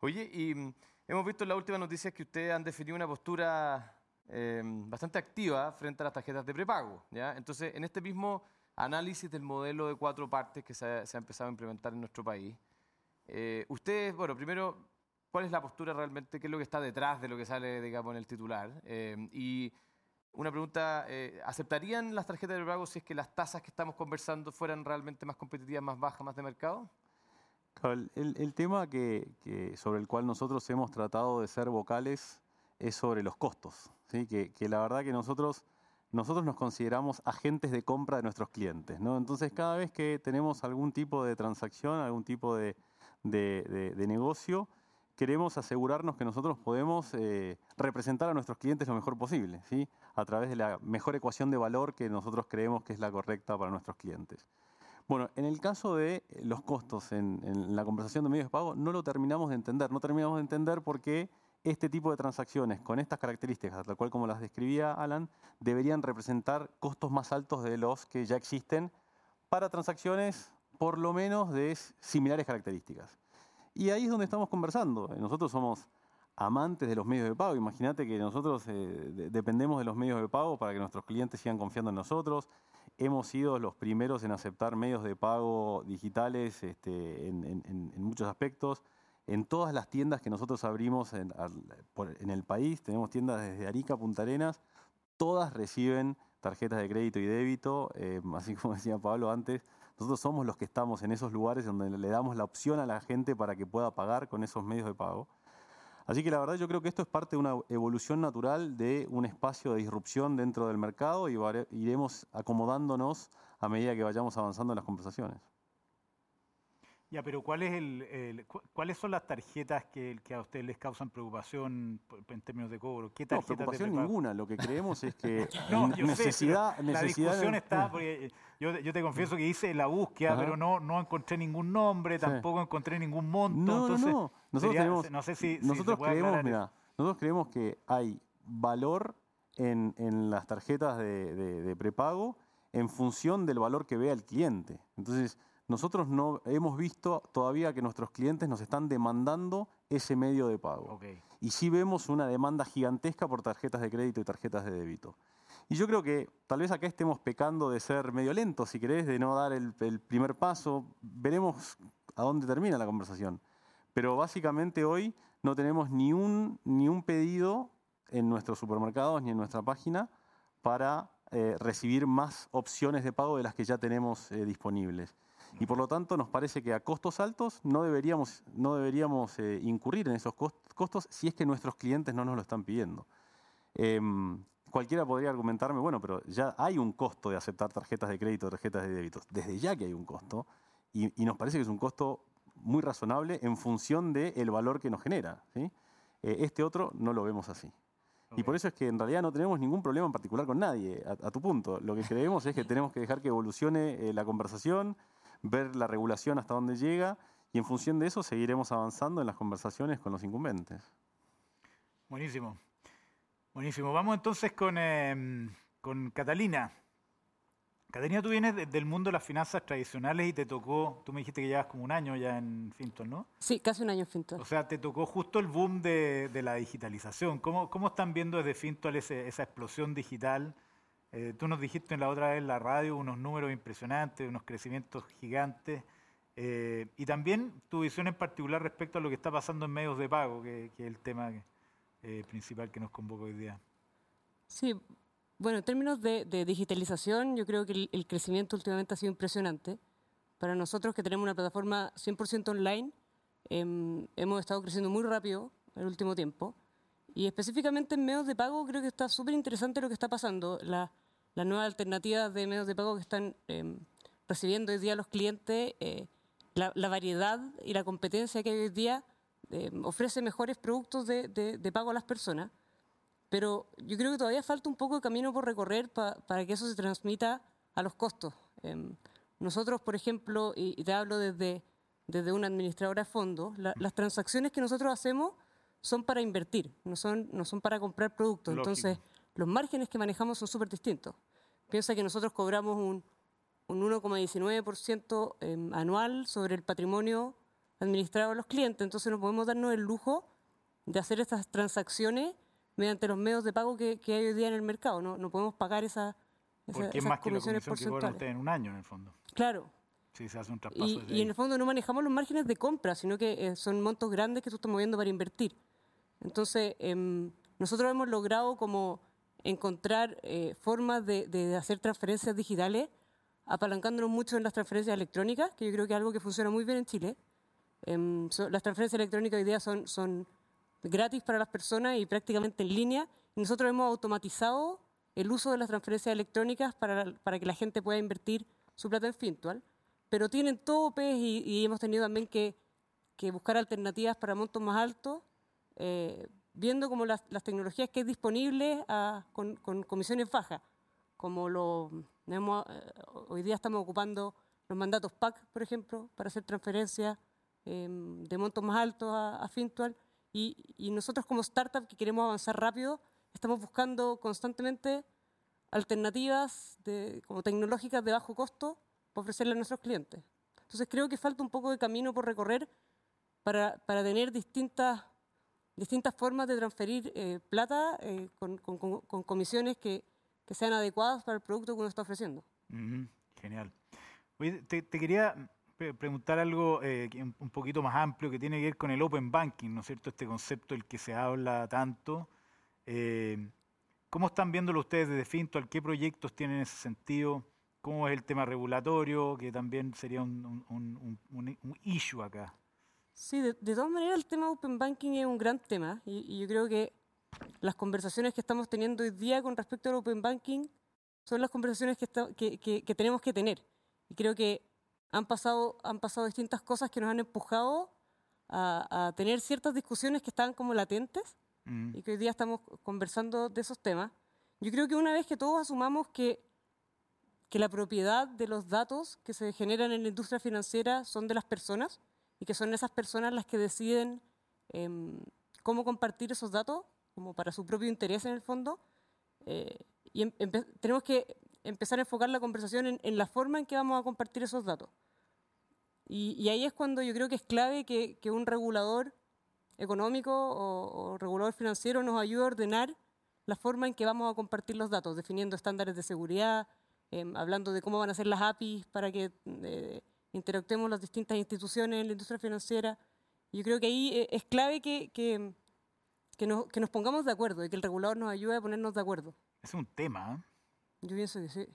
Oye, y mm, hemos visto en las últimas noticias que ustedes han definido una postura eh, bastante activa frente a las tarjetas de prepago. ¿ya? Entonces, en este mismo análisis del modelo de cuatro partes que se ha, se ha empezado a implementar en nuestro país, eh, ustedes, bueno, primero, ¿cuál es la postura realmente? ¿Qué es lo que está detrás de lo que sale, digamos, en el titular? Eh, y una pregunta, eh, ¿aceptarían las tarjetas de prepago si es que las tasas que estamos conversando fueran realmente más competitivas, más bajas, más de mercado? El- el tema que, que- sobre el cual nosotros hemos tratado de ser vocales es sobre los costos. ¿sí? Que, que la verdad que nosotros, nosotros nos consideramos agentes de compra de nuestros clientes. ¿no? Entonces, cada vez que tenemos algún tipo de transacción, algún tipo de, de- de- de negocio, queremos asegurarnos que nosotros podemos eh, representar a nuestros clientes lo mejor posible, ¿sí? a través de la mejor ecuación de valor que nosotros creemos que es la correcta para nuestros clientes. Bueno, en el caso de eh, los costos en, la conversación de medios de pago, no lo terminamos de entender. No terminamos de entender por qué este tipo de transacciones con estas características, tal cual como las describía Alan, deberían representar costos más altos de los que ya existen para transacciones por lo menos de similares características. Y ahí es donde estamos conversando. Nosotros somos amantes de los medios de pago. Imagínate que nosotros eh, de- dependemos de los medios de pago para que nuestros clientes sigan confiando en nosotros. Hemos sido los primeros en aceptar medios de pago digitales este, en, en- en- muchos aspectos. En todas las tiendas que nosotros abrimos en, en el país, tenemos tiendas desde Arica Punta Arenas, todas reciben tarjetas de crédito y débito, eh, [LAUGHS] así como decía Pablo antes, nosotros somos los que estamos en esos lugares donde le damos la opción a la gente para que pueda pagar con esos medios de pago. Así que la verdad yo creo que esto es parte de una evolución natural de un espacio de disrupción dentro del mercado y iremos acomodándonos a medida que vayamos avanzando en las conversaciones. Ya, pero ¿cuál es el, el- cu- ¿cuáles son las tarjetas que, que a ustedes les causan preocupación en términos de cobro? ¿Qué No, de preocupación ninguna. Lo que creemos es que [LAUGHS] No, yo sé, necesidad, la necesidad discusión está, porque eh, yo, yo te confieso que hice la búsqueda, Ajá. pero no, no encontré ningún nombre, Sí. tampoco encontré ningún monto. No, entonces, no, no. Nosotros sería- tenemos, no sé si, si nosotros puede creemos, mira, nosotros creemos que hay valor en, en las tarjetas de, de- de prepago en función del valor que vea el cliente. Entonces, nosotros no hemos visto todavía que nuestros clientes nos están demandando ese medio de pago. Y sí vemos una demanda gigantesca por tarjetas de crédito y tarjetas de débito. Y yo creo que tal vez acá estemos pecando de ser medio lentos, si querés, de no dar el, el primer paso. Veremos a dónde termina la conversación. Pero básicamente hoy no tenemos ni un, ni un pedido en nuestros supermercados ni en nuestra página para eh, recibir más opciones de pago de las que ya tenemos eh, disponibles. Y por lo tanto nos parece que a costos altos no deberíamos, no deberíamos eh, incurrir en esos cost- costos si es que nuestros clientes no nos lo están pidiendo. Em, cualquiera podría argumentarme, bueno, pero ya hay un costo de aceptar tarjetas de crédito, tarjetas de débito. Desde ya que hay un costo. Y, y nos parece que es un costo muy razonable en función del valor que nos genera. ¿sí? Eh, este otro no lo vemos así. Y Ok. por eso es que en realidad no tenemos ningún problema en particular con nadie, a, a tu punto. Lo que creemos es que [LAUGHS] tenemos que dejar que evolucione eh, la conversación, ver la regulación hasta dónde llega y en función de eso seguiremos avanzando en las conversaciones con los incumbentes. Buenísimo. Buenísimo. Vamos entonces con, em, con Catalina. Catalina, tú vienes de- del mundo de las finanzas tradicionales y te tocó, tú me dijiste que llevas como un año ya en Finton, ¿no? Sí, casi un año en Fintual. O sea, te tocó justo el boom de, de la digitalización. ¿Cómo, cómo están viendo desde ese- esa explosión digital? Eh, tú nos dijiste en la otra vez en la radio unos números impresionantes, unos crecimientos gigantes. eh, y también tu visión en particular respecto a lo que está pasando en medios de pago, que, es el tema eh, principal que nos convoca hoy día. Sí, bueno, en términos de, digitalización, yo creo que el, el crecimiento últimamente ha sido impresionante. Para nosotros que tenemos una plataforma 100% online, em, hemos estado creciendo muy rápido en el último tiempo. Y específicamente en medios de pago creo que está súper interesante lo que está pasando. La- las nuevas alternativas de medios de pago que están em, recibiendo hoy día los clientes, eh, la, la variedad y la competencia que hay hoy día em, ofrece mejores productos de- de- de pago a las personas pero yo creo que todavía falta un poco de camino por recorrer pa- para que eso se transmita a los costos. Em, nosotros, por ejemplo, y, y te hablo desde, desde una administradora de fondos, la- las transacciones que nosotros hacemos son para invertir, no son, no son para comprar productos. Lógico. Entonces, los márgenes que manejamos son súper distintos. Piensa que nosotros cobramos un, un 1,19% em, anual sobre el patrimonio administrado de los clientes, entonces no podemos darnos el lujo de hacer estas transacciones mediante los medios de pago que, que hay hoy día en el mercado. No, no podemos pagar esa, esa- Porque es esas más que la comisión que cobran ustedes en un año, en el fondo. Claro. Si se hace un traspaso Y, en el fondo no manejamos los márgenes de compra, sino que eh, son montos grandes que tú estás moviendo para invertir. Entonces, em, nosotros hemos logrado como encontrar eh, formas de, de hacer transferencias digitales, apalancándonos mucho en las transferencias electrónicas, que yo creo que es algo que funciona muy bien en Chile. Em, so- las transferencias electrónicas hoy día son, son gratis para las personas y prácticamente en línea. Nosotros hemos automatizado el uso de las transferencias electrónicas para, para que la gente pueda invertir su plata en Fintual, pero tienen topes y, y hemos tenido también que, que buscar alternativas para montos más altos, eh, viendo como las, las tecnologías que hay disponibles a- con, con comisiones bajas, como lo hemos, eh, hoy día estamos ocupando los mandatos PAC, por ejemplo, para hacer transferencias em, de montos más altos a, a Fintual. Y, y nosotros como startup que queremos avanzar rápido, estamos buscando constantemente alternativas de, como tecnológicas de bajo costo para ofrecerle a nuestros clientes. Entonces creo que falta un poco de camino por recorrer para, para tener distintas, distintas formas de transferir eh, plata eh, con, comisiones que, sean adecuadas para el producto que uno está ofreciendo. Genial. Oye, te, quería pre- preguntar algo eh, un poquito más amplio que tiene que ver con el open banking, ¿no es cierto? Este concepto del que se habla tanto. Eh, ¿Cómo están viéndolo ustedes desde Fintual? ¿Qué proyectos tienen en ese sentido? ¿Cómo es el tema regulatorio? Que también sería un issue acá. Sí, de, de todas maneras el tema Open Banking es un gran tema y, y yo creo que las conversaciones que estamos teniendo hoy día con respecto al Open Banking son las conversaciones que, esta- que- que- que tenemos que tener. Y creo que han pasado, han pasado distintas cosas que nos han empujado a, a tener ciertas discusiones que estaban como latentes Mm, y que hoy día estamos conversando de esos temas. Yo creo que una vez que todos asumamos que, que la propiedad de los datos que se generan en la industria financiera son de las personas y que son esas personas las que deciden em, cómo compartir esos datos, como para su propio interés en el fondo, eh, y em- tenemos que empezar a enfocar la conversación en, en la forma en que vamos a compartir esos datos. Y, ahí es cuando yo creo que es clave que, un regulador económico o, o, regulador financiero nos ayude a ordenar la forma en que vamos a compartir los datos, definiendo estándares de seguridad, em, hablando de cómo van a ser las APIs para que eh, interactuemos las distintas instituciones en la industria financiera. Yo creo que ahí eh, es clave que, que, que, nos, que, nos, pongamos de acuerdo y que el regulador nos ayude a ponernos de acuerdo. Es un tema. ¿eh? Yo pienso que sí.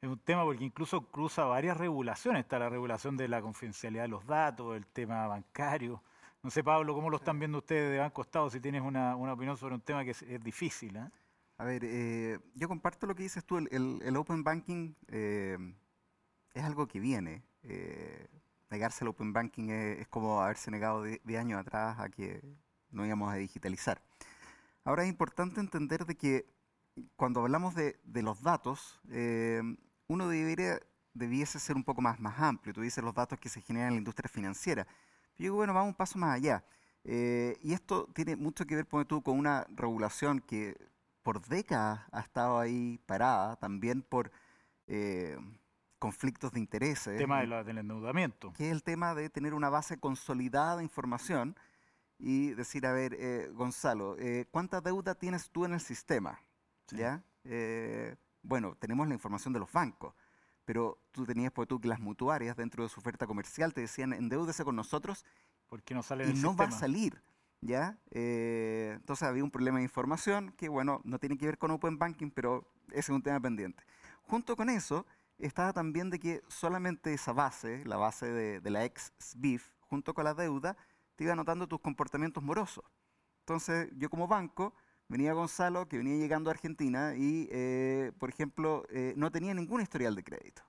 Es un tema porque incluso cruza varias regulaciones. Está la regulación de la confidencialidad de los datos, el tema bancario. No sé, Pablo, ¿cómo lo están viendo ustedes de Banco Estado? Si tienes una, una opinión sobre un tema que es, difícil. ¿eh? A ver, eh, yo comparto lo que dices tú. El, el, Open Banking eh, es algo que viene. Eh, negarse al Open Banking es, como haberse negado 10 años atrás a que no íbamos a digitalizar. Ahora es importante entender de que cuando hablamos de, de los datos, uno debería, debiese ser un poco más, más amplio. Tú dices los datos que se generan en la industria financiera. Yo digo, bueno, vamos un paso más allá. Eh, y esto tiene mucho que ver, tú, con una regulación que por décadas ha estado ahí parada, también por eh, conflictos de intereses. El tema del endeudamiento. Que es el tema de tener una base consolidada de información y decir, a ver, eh, Gonzalo, ¿cuánta deuda tienes tú en el sistema? ¿Ya? bueno, tenemos la información de los bancos pero tú tenías pues, tú que las mutuarias dentro de su oferta comercial te decían endeúdese con nosotros porque no sale y no va a salir. ¿ya? Eh, entonces había un problema de información que, bueno, no tiene que ver con Open Banking, pero ese es un tema pendiente. Junto con eso, estaba también de que solamente esa base, la base de, la ex SBIF, junto con la deuda, te iba anotando tus comportamientos morosos. Entonces, yo como banco venía Gonzalo, que venía llegando a Argentina y, eh, por ejemplo, eh, no tenía ningún historial de crédito.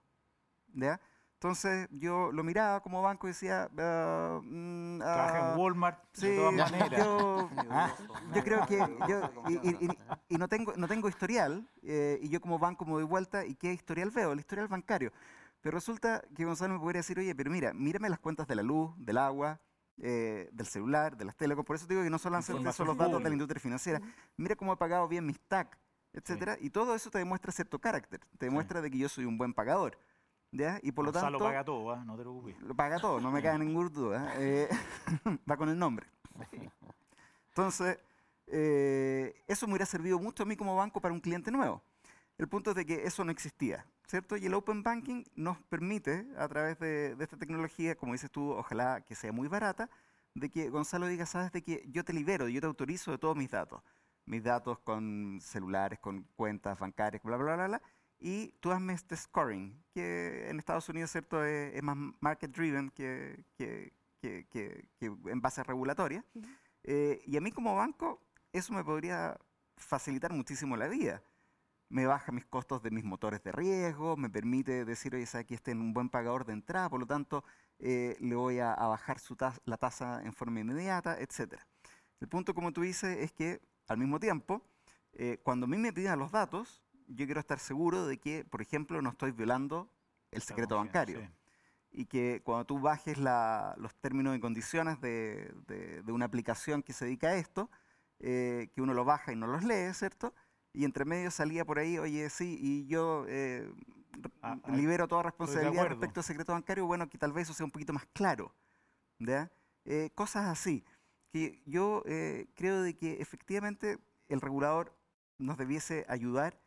¿ya? Entonces yo lo miraba como banco y decía... Uh, Trabaja en Walmart de todas maneras. [LAUGHS] [LAUGHS] Yo, ah. yo creo que... Yo, [LAUGHS] y, no, tengo, no tengo historial eh, y yo como banco me doy vuelta y ¿qué historial veo? El historial bancario. Pero resulta que Gonzalo me podría decir, oye, pero mira, mírame las cuentas de la luz, del agua, eh, del celular, de las telecom. Por eso digo que no solo son los datos de la industria financiera. Mira cómo he pagado bien mis TAC, etcétera. Y todo eso te demuestra cierto carácter. Te demuestra de que yo soy un buen pagador. ¿Ya? Y por lo tanto. lo paga todo, ¿eh? no te preocupes. Lo paga todo, no me cae [LAUGHS] ninguna duda. Eh, [LAUGHS] va con el nombre. Entonces, eso me hubiera servido mucho a mí como banco para un cliente nuevo. El punto es de que eso no existía, ¿cierto? Y el Open Banking nos permite, a través de, esta tecnología, como dices tú, ojalá que sea muy barata, de que Gonzalo diga, sabes, de que yo te libero, yo te autorizo de todos mis datos. Mis datos con celulares, con cuentas bancarias, bla, bla, bla, bla. Y tú hazme este scoring, que en Estados Unidos, ¿cierto?, es, más market driven que, que, que, en base regulatoria. Eh, y a mí como banco, eso me podría facilitar muchísimo la vida me baja mis costos de mis motores de riesgo, me permite decir, oye, aquí está en un buen pagador de entrada, por lo tanto, eh, le voy a, bajar su la tasa en forma inmediata, etc. El punto, como tú dices, es que al mismo tiempo, eh, cuando a mí me pidan los datos, yo quiero estar seguro de que, por ejemplo, no estoy violando el secreto bancario. Y que cuando tú bajes los términos y condiciones de, una aplicación que se dedica a esto, eh, que uno lo baja y no los lee, ¿cierto? y entre medio salía por ahí, oye, sí, y yo eh, ah, ah, libero toda responsabilidad respecto al secreto bancario, bueno, que tal vez eso sea un poquito más claro. Eh, cosas así, que yo eh, creo de que efectivamente el regulador nos debiese ayudar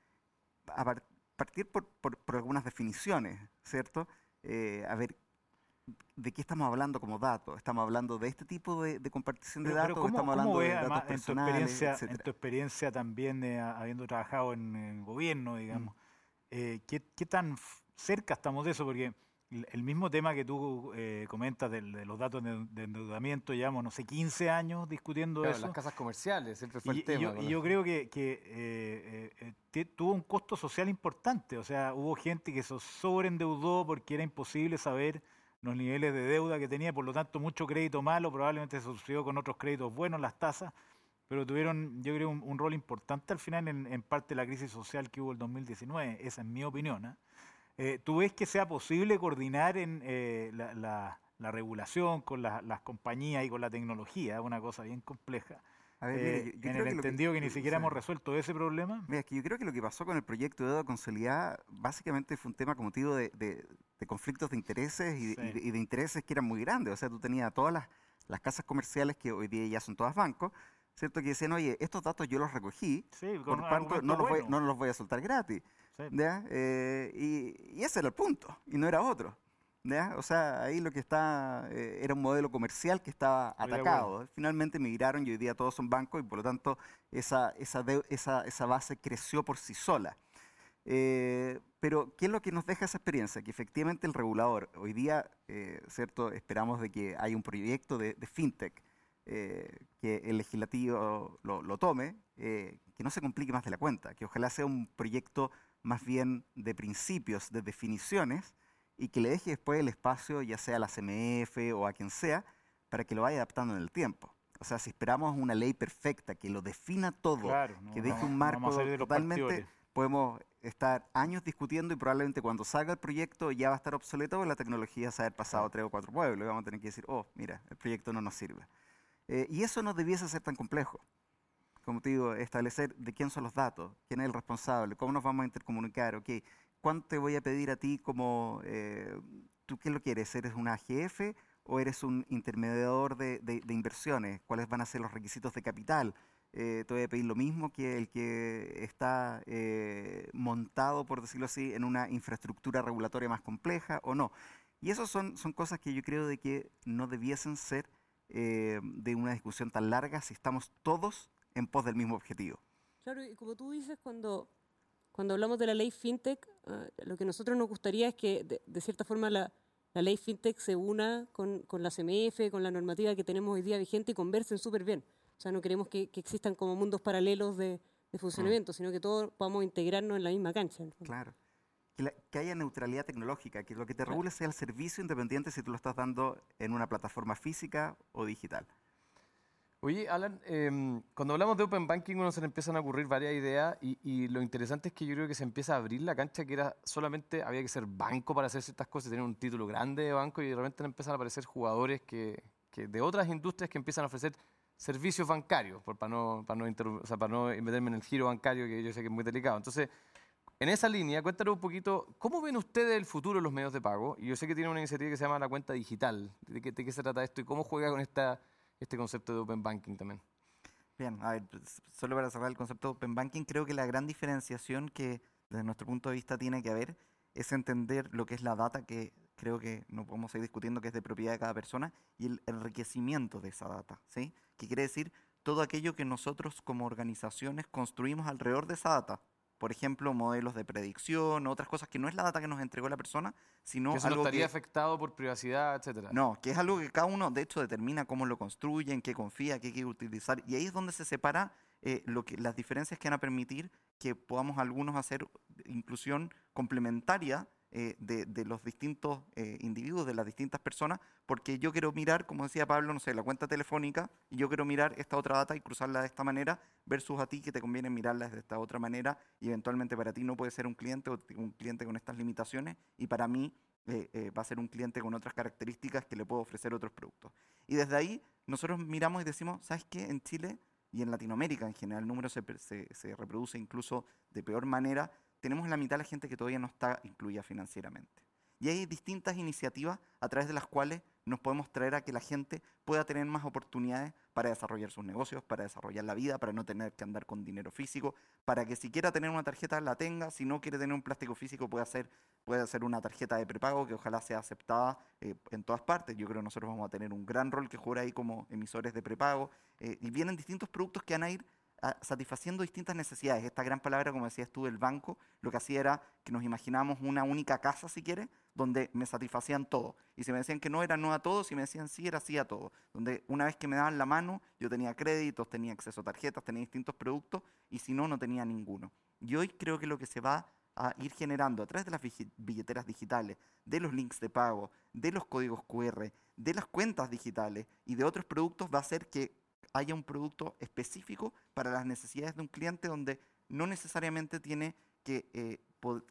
a partir por, por, por algunas definiciones, ¿cierto? a ver ¿de qué estamos hablando como datos? ¿Estamos hablando de este tipo de, compartición de datos? ¿Estamos hablando de datos personales? En tu experiencia, también, habiendo trabajado en el gobierno, digamos, mm. eh, ¿qué, tan cerca estamos de eso? Porque el mismo tema que tú eh, comentas de, los datos de, endeudamiento, llevamos, no sé, 15 años discutiendo eso. Las casas comerciales, siempre fue el tema. y yo creo que, eh, tuvo un costo social importante. O sea, hubo gente que se sobreendeudó porque era imposible saber los niveles de deuda que tenía, por lo tanto mucho crédito malo, probablemente se sucedió con otros créditos buenos las tasas, pero tuvieron, yo creo, un, rol importante al final en, parte de la crisis social que hubo el 2019, esa es mi opinión. ¿eh? Eh, ¿Tú ves que sea posible coordinar en eh, la, regulación con las compañías y con la tecnología? Es una cosa bien compleja. eh, en el entendido que, ni siquiera hemos resuelto ese problema. Mira, es que yo creo que lo que pasó con el proyecto de deuda consolidada básicamente fue un tema como motivo de, de, conflictos de intereses y, de, intereses que eran muy grandes. O sea, tú tenías todas las, las casas comerciales que hoy día ya son todas bancos, ¿cierto? Que decían, oye, estos datos yo los recogí, por lo tanto no los, voy, no los voy a soltar gratis. Eh, y, y, ese era el punto, y no era otro. O sea, ahí lo que está eh, era un modelo comercial que estaba atacado. Finalmente migraron y hoy día todos son bancos y por lo tanto esa, esa, esa, esa base creció por sí sola. Eh, pero, ¿qué es lo que nos deja esa experiencia? Que efectivamente el regulador, hoy día, ¿cierto? Esperamos de que haya un proyecto de, fintech, que el legislativo lo, lo tome, que no se complique más de la cuenta, que ojalá sea un proyecto más bien de principios, de definiciones, y que le deje después el espacio, ya sea a la CMF o a quien sea, para que lo vaya adaptando en el tiempo. O sea, si esperamos una ley perfecta que lo defina todo, que deje un marco totalmente, podemos estar años discutiendo y probablemente cuando salga el proyecto ya va a estar obsoleto porque la tecnología se va a haber pasado tres o cuatro pueblos y vamos a tener que decir, oh, mira, el proyecto no nos sirve. Eh, y eso no debiese ser tan complejo. Como te digo, establecer de quién son los datos, quién es el responsable, cómo nos vamos a intercomunicar, ok, ¿cuánto te voy a pedir a ti como, eh, tú qué lo quieres? ¿Eres un AGF o eres un intermediador de, inversiones? ¿Cuáles van a ser los requisitos de capital? Eh, te voy a pedir lo mismo que el que está eh, montado, por decirlo así, en una infraestructura regulatoria más compleja o no. Y esas son, son cosas que yo creo de que no debiesen ser de una discusión tan larga si estamos todos en pos del mismo objetivo. Claro, y como tú dices, cuando cuando hablamos de la ley FinTech, ah, lo que nosotros nos gustaría es que, de, cierta forma, la, ley FinTech se una con, la CMF, con la normativa que tenemos hoy día vigente y conversen súper bien. O sea, no queremos que, existan como mundos paralelos de, funcionamiento, mm. sino que todos podamos integrarnos en la misma cancha. Claro. Que, haya neutralidad tecnológica, que lo que te regule sea el servicio independiente si tú lo estás dando en una plataforma física o digital. Oye, Alan, em, cuando hablamos de Open Banking uno se le empiezan a ocurrir varias ideas y, lo interesante es que yo creo que se empieza a abrir la cancha que era solamente había que ser banco para hacer ciertas cosas, tener un título grande de banco y de repente empiezan a aparecer jugadores que, de otras industrias que empiezan a ofrecer servicios bancarios, para, no, para, no meterme en el giro bancario que yo sé que es muy delicado. Entonces, en esa línea, cuéntanos un poquito, ¿cómo ven ustedes el futuro de los medios de pago? Y yo sé que tiene una iniciativa que se llama la cuenta digital. ¿De qué, de qué se trata esto y cómo juega con esta este concepto de Open Banking también. Bien, a ver, solo para cerrar el concepto de Open Banking, creo que la gran diferenciación que desde nuestro punto de vista tiene que haber es entender lo que es la data, que creo que no podemos seguir discutiendo que es de propiedad de cada persona, y el enriquecimiento de esa data, ¿sí? Que quiere decir todo aquello que nosotros como organizaciones construimos alrededor de esa data por ejemplo, modelos de predicción, otras cosas que no es la data que nos entregó la persona, sino que algo estaría afectado por privacidad, etcétera. No, que es algo que cada uno, de hecho, determina cómo lo construye, en qué confía, qué quiere utilizar, y ahí es donde se separa eh, lo que, las diferencias que van a permitir que podamos algunos hacer inclusión complementaria eh, de, los distintos eh, individuos, de las distintas personas, porque yo quiero mirar, como decía Pablo, no sé, la cuenta telefónica, y yo quiero mirar esta otra data y cruzarla de esta manera, versus a ti que te conviene mirarla de esta otra manera, y eventualmente para ti no puede ser un cliente o un cliente con estas limitaciones, y para mí eh, va a ser un cliente con otras características que le puedo ofrecer otros productos. Y desde ahí nosotros miramos y decimos, ¿sabes qué? En Chile y en Latinoamérica en general el número se, se reproduce incluso de peor manera, tenemos la mitad de la gente que todavía no está incluida financieramente. Y hay distintas iniciativas a través de las cuales nos podemos traer a que la gente pueda tener más oportunidades para desarrollar sus negocios, para desarrollar la vida, para no tener que andar con dinero físico, para que si quiera tener una tarjeta la tenga, si no quiere tener un plástico físico puede hacer, puede hacer una tarjeta de prepago que ojalá sea aceptada eh, en todas partes. Yo creo que nosotros vamos a tener un gran rol que jugar ahí como emisores de prepago. Eh, y vienen distintos productos que van a ir satisfaciendo distintas necesidades. Esta gran palabra, como decías tú, del banco, lo que hacía era que nos imaginábamos una única casa, si quieres, donde me satisfacían todo. Y si me decían que no era no a todo, si me decían sí, era sí a todo. Donde una vez que me daban la mano, yo tenía créditos, tenía acceso a tarjetas, tenía distintos productos, y si no, no tenía ninguno. Y hoy creo que lo que se va a ir generando a través de las billeteras digitales, de los links de pago, de los códigos QR, de las cuentas digitales y de otros productos va a ser que haya un producto específico para las necesidades de un cliente donde no necesariamente tiene que, eh,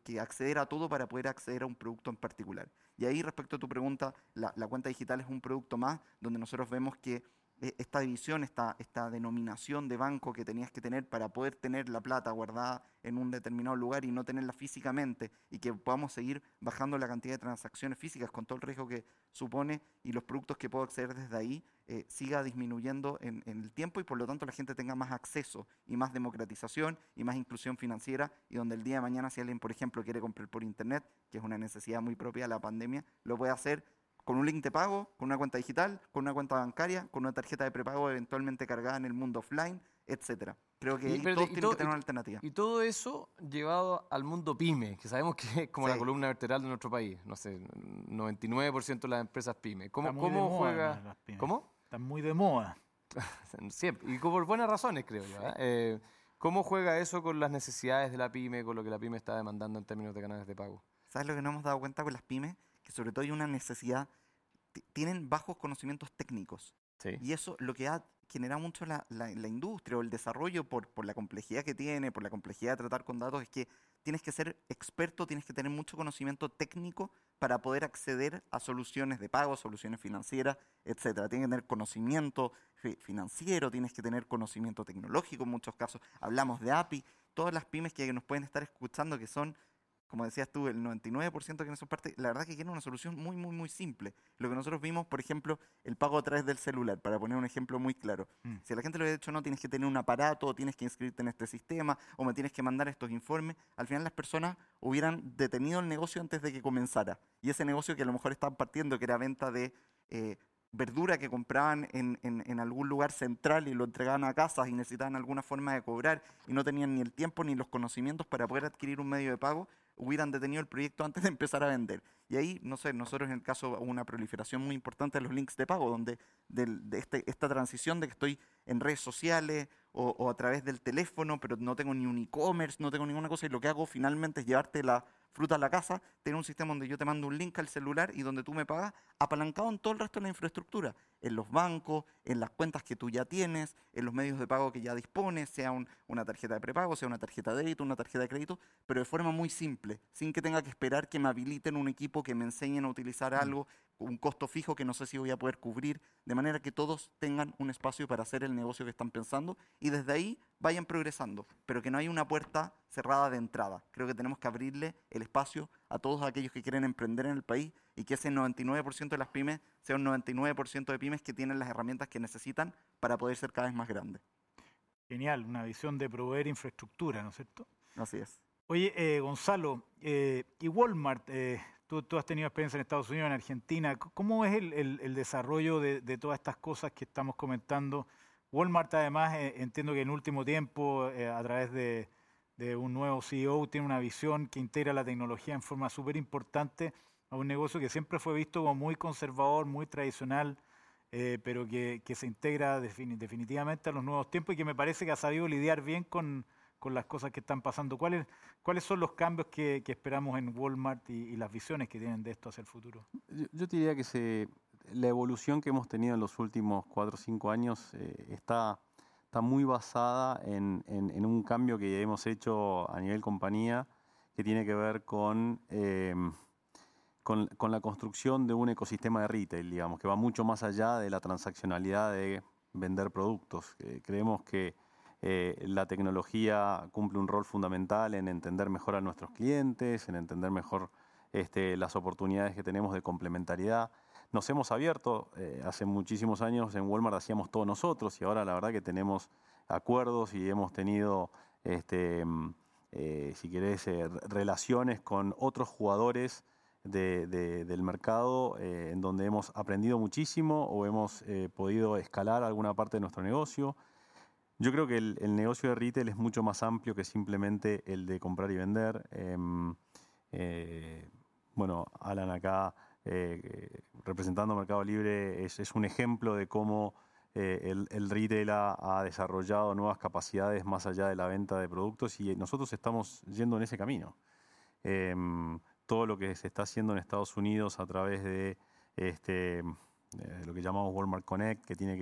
que, acceder a todo para poder acceder a un producto en particular. Y ahí respecto a tu pregunta, la, cuenta digital es un producto más donde nosotros vemos que esta división, esta, esta denominación de banco que tenías que tener para poder tener la plata guardada en un determinado lugar y no tenerla físicamente y que podamos seguir bajando la cantidad de transacciones físicas con todo el riesgo que supone y los productos que puedo acceder desde ahí eh, siga disminuyendo en, en, el tiempo y por lo tanto la gente tenga más acceso y más democratización y más inclusión financiera y donde el día de mañana si alguien por ejemplo quiere comprar por internet, que es una necesidad muy propia de la pandemia, lo puede hacer con un link de pago, con una cuenta digital, con una cuenta bancaria, con una tarjeta de prepago eventualmente cargada en el mundo offline, etcétera. Creo que todos tienen que tener una alternativa. Y todo eso llevado al mundo pyme, que sabemos que es como la columna vertebral de nuestro país. No sé, 99% de las empresas pyme. ¿Cómo, cómo juega? ¿Cómo? Están muy de moda. [LAUGHS] Siempre. Y por buenas razones, creo yo. ¿eh? Eh, ¿Cómo juega eso con las necesidades de la pyme, con lo que la pyme está demandando en términos de canales de pago? ¿Sabes lo que no hemos dado cuenta con las pymes? Que sobre todo hay una necesidad tienen bajos conocimientos técnicos. Y eso lo que ha generado mucho la, la, industria o el desarrollo por, por, la complejidad que tiene, por la complejidad de tratar con datos, es que tienes que ser experto, tienes que tener mucho conocimiento técnico para poder acceder a soluciones de pago, soluciones financieras, etcétera. Tienes que tener conocimiento financiero, tienes que tener conocimiento tecnológico en muchos casos. Hablamos de API, todas las pymes que nos pueden estar escuchando que son como decías tú, el 99% que no son parte, la verdad que tiene una solución muy, muy, muy simple. Lo que nosotros vimos, por ejemplo, el pago a través del celular, para poner un ejemplo muy claro. Mm. Si a la gente lo ha dicho, no, tienes que tener un aparato, o tienes que inscribirte en este sistema, o me tienes que mandar estos informes, al final las personas hubieran detenido el negocio antes de que comenzara. Y ese negocio que a lo mejor estaban partiendo, que era venta de... Eh, verdura que compraban en, en, en, algún lugar central y lo entregaban a casas y necesitaban alguna forma de cobrar y no tenían ni el tiempo ni los conocimientos para poder adquirir un medio de pago, hubieran detenido el proyecto antes de empezar a vender. Y ahí, no sé, nosotros en el caso hubo una proliferación muy importante de los links de pago, donde de, este, esta transición de que estoy en redes sociales o, o, a través del teléfono, pero no tengo ni un e-commerce, no tengo ninguna cosa, y lo que hago finalmente es llevarte la fruta a la casa, tener un sistema donde yo te mando un link al celular y donde tú me pagas, apalancado en todo el resto de la infraestructura, en los bancos, en las cuentas que tú ya tienes, en los medios de pago que ya dispones, sea una tarjeta de prepago, sea una tarjeta de débito, una tarjeta de crédito, pero de forma muy simple, sin que tenga que esperar que me habiliten un equipo, que me enseñen a utilizar mm. algo, un costo fijo que no sé si voy a poder cubrir, de manera que todos tengan un espacio para hacer el negocio que están pensando y desde ahí vayan progresando, pero que no hay una puerta cerrada de entrada. Creo que tenemos que abrirle el espacio a todos aquellos que quieren emprender en el país y que ese 99% de las pymes sea un 99% de pymes que tienen las herramientas que necesitan para poder ser cada vez más grandes. Genial, una visión de proveer infraestructura, ¿no es cierto? Así es. Oye, eh, Gonzalo, eh, y Walmart, eh, tú, tú, has tenido experiencia en Estados Unidos, en Argentina, ¿cómo es el, el, desarrollo de, de, todas estas cosas que estamos comentando? Walmart además entiendo que en último tiempo, a través de, de un nuevo CEO, tiene una visión que integra la tecnología en forma súper importante a un negocio que siempre fue visto como muy conservador, muy tradicional, eh, pero que, que, se integra definitivamente a los nuevos tiempos y que me parece que ha sabido lidiar bien con, con las cosas que están pasando. ¿Cuáles, cuáles son los cambios que, esperamos en Walmart y, las visiones que tienen de esto hacia el futuro? Yo, yo diría que la evolución que hemos tenido en los últimos cuatro o cinco años eh, está está muy basada en, en, un cambio que hemos hecho a nivel compañía que tiene que ver con, eh, con, con, la construcción de un ecosistema de retail, digamos, que va mucho más allá de la transaccionalidad de vender productos. Eh, creemos que eh, la tecnología cumple un rol fundamental en entender mejor a nuestros clientes, en entender mejor este, las oportunidades que tenemos de complementariedad nos hemos abierto. Eh, hace muchísimos años en Walmart hacíamos todo nosotros y ahora la verdad que tenemos acuerdos y hemos tenido, este, mm, eh, si relaciones con otros jugadores del mercado en donde hemos aprendido muchísimo o hemos podido escalar alguna parte de nuestro negocio. Yo creo que el, negocio de retail es mucho más amplio que simplemente el de comprar y vender. Em, bueno, Alan acá eh, representando Mercado Libre es, un ejemplo de cómo eh, el, retail ha, desarrollado nuevas capacidades más allá de la venta de productos y nosotros estamos yendo en ese camino. Em, todo lo que se está haciendo en Estados Unidos a través de este, lo que llamamos Walmart Connect, que tiene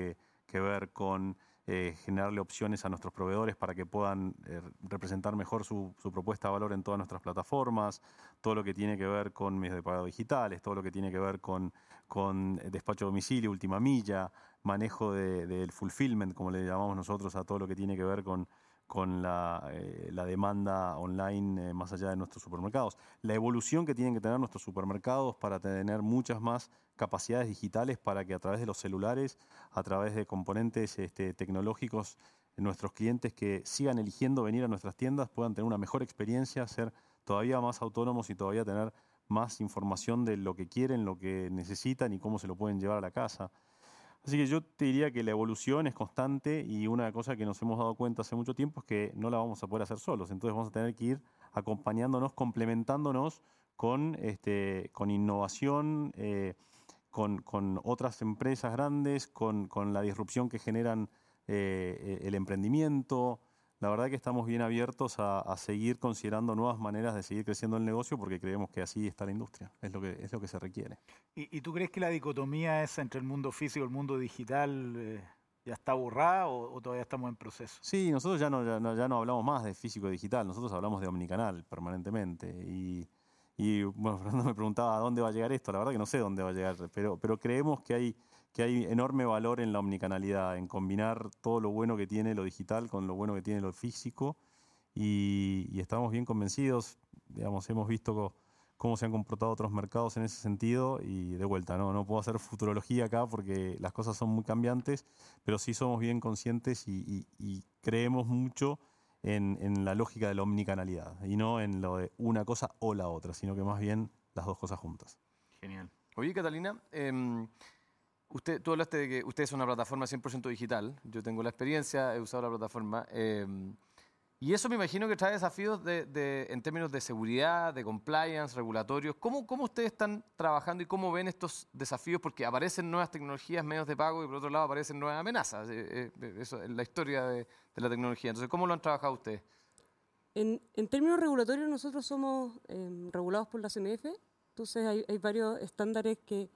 que ver con eh, generarle opciones a nuestros proveedores para que puedan eh, representar mejor su, propuesta de valor en todas nuestras plataformas, todo lo que tiene que ver con medios de pago digitales, todo lo que tiene que ver con, con despacho a domicilio, última milla, manejo del fulfillment, como le llamamos nosotros a todo lo que tiene que ver con, con la, eh, demanda online eh, más allá de nuestros supermercados. La evolución que tienen que tener nuestros supermercados para tener muchas más capacidades digitales para que a través de los celulares, a través de componentes este, tecnológicos, nuestros clientes que sigan eligiendo venir a nuestras tiendas puedan tener una mejor experiencia, ser todavía más autónomos y todavía tener más información de lo que quieren, lo que necesitan y cómo se lo pueden llevar a la casa. Así que yo te diría que la evolución es constante y una cosa que nos hemos dado cuenta hace mucho tiempo es que no la vamos a poder hacer solos. Entonces vamos a tener que ir acompañándonos, complementándonos con, este, con innovación, eh, con, otras empresas grandes, con, con la disrupción que generan eh, el emprendimiento, la verdad que estamos bien abiertos a, seguir considerando nuevas maneras de seguir creciendo el negocio porque creemos que así está la industria, es lo que, es lo que se requiere. ¿Y, tú crees que la dicotomía esa entre el mundo físico y el mundo digital eh, ya está borrada o, todavía estamos en proceso? Sí, nosotros ya no, ya no, hablamos más de físico y digital, nosotros hablamos de omnicanal permanentemente. Y, y bueno, [LAUGHS] Fernando me preguntaba a dónde va a llegar esto, la verdad que no sé dónde va a llegar, pero, pero creemos que hay que hay enorme valor en la omnicanalidad, en combinar todo lo bueno que tiene lo digital con lo bueno que tiene lo físico. Y, estamos bien convencidos, digamos, hemos visto cómo se han comportado otros mercados en ese sentido y de vuelta, no, no puedo hacer futurología acá porque las cosas son muy cambiantes, pero sí somos bien conscientes y, creemos mucho en, la lógica de la omnicanalidad y no en lo de una cosa o la otra, sino que más bien las dos cosas juntas. Genial. Oye, Catalina, em, Usted, tú hablaste de que usted es una plataforma 100% digital. Yo tengo la experiencia, he usado la plataforma. Em, y eso me imagino que trae desafíos de, en términos de seguridad, de compliance, regulatorios. ¿Cómo, ¿Cómo ustedes están trabajando y cómo ven estos desafíos? Porque aparecen nuevas tecnologías, medios de pago y por otro lado aparecen nuevas amenazas. Eh, eh, eso es la historia de, la tecnología. Entonces, ¿cómo lo han trabajado ustedes? En, términos regulatorios, nosotros somos em, regulados por la CMF. Entonces, hay varios estándares que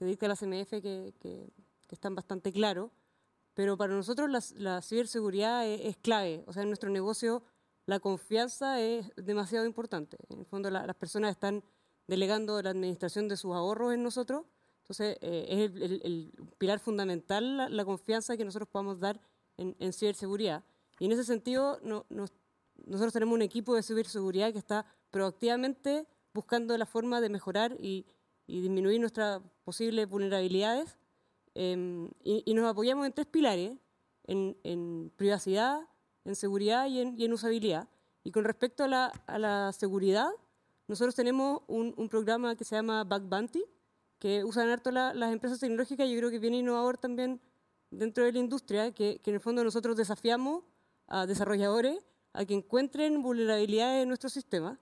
que dicta la CMF que, que, están bastante claros, pero para nosotros la, ciberseguridad es, clave. O sea, en nuestro negocio la confianza es demasiado importante. En el fondo las personas están delegando la administración de sus ahorros en nosotros, entonces eh, es el, pilar fundamental la, confianza que nosotros podamos dar en, ciberseguridad. Y en ese sentido, nosotros tenemos un equipo de ciberseguridad que está proactivamente buscando la forma de mejorar y, y disminuir nuestras posibles vulnerabilidades. Em, y, nos apoyamos en tres pilares, en, privacidad, en seguridad y en, usabilidad. Y con respecto a la, seguridad, nosotros tenemos un, programa que se llama Bug Bounty, que usan harto las empresas tecnológicas y yo creo que viene innovador también dentro de la industria, que, que en el fondo nosotros desafiamos a desarrolladores a que encuentren vulnerabilidades en nuestro sistema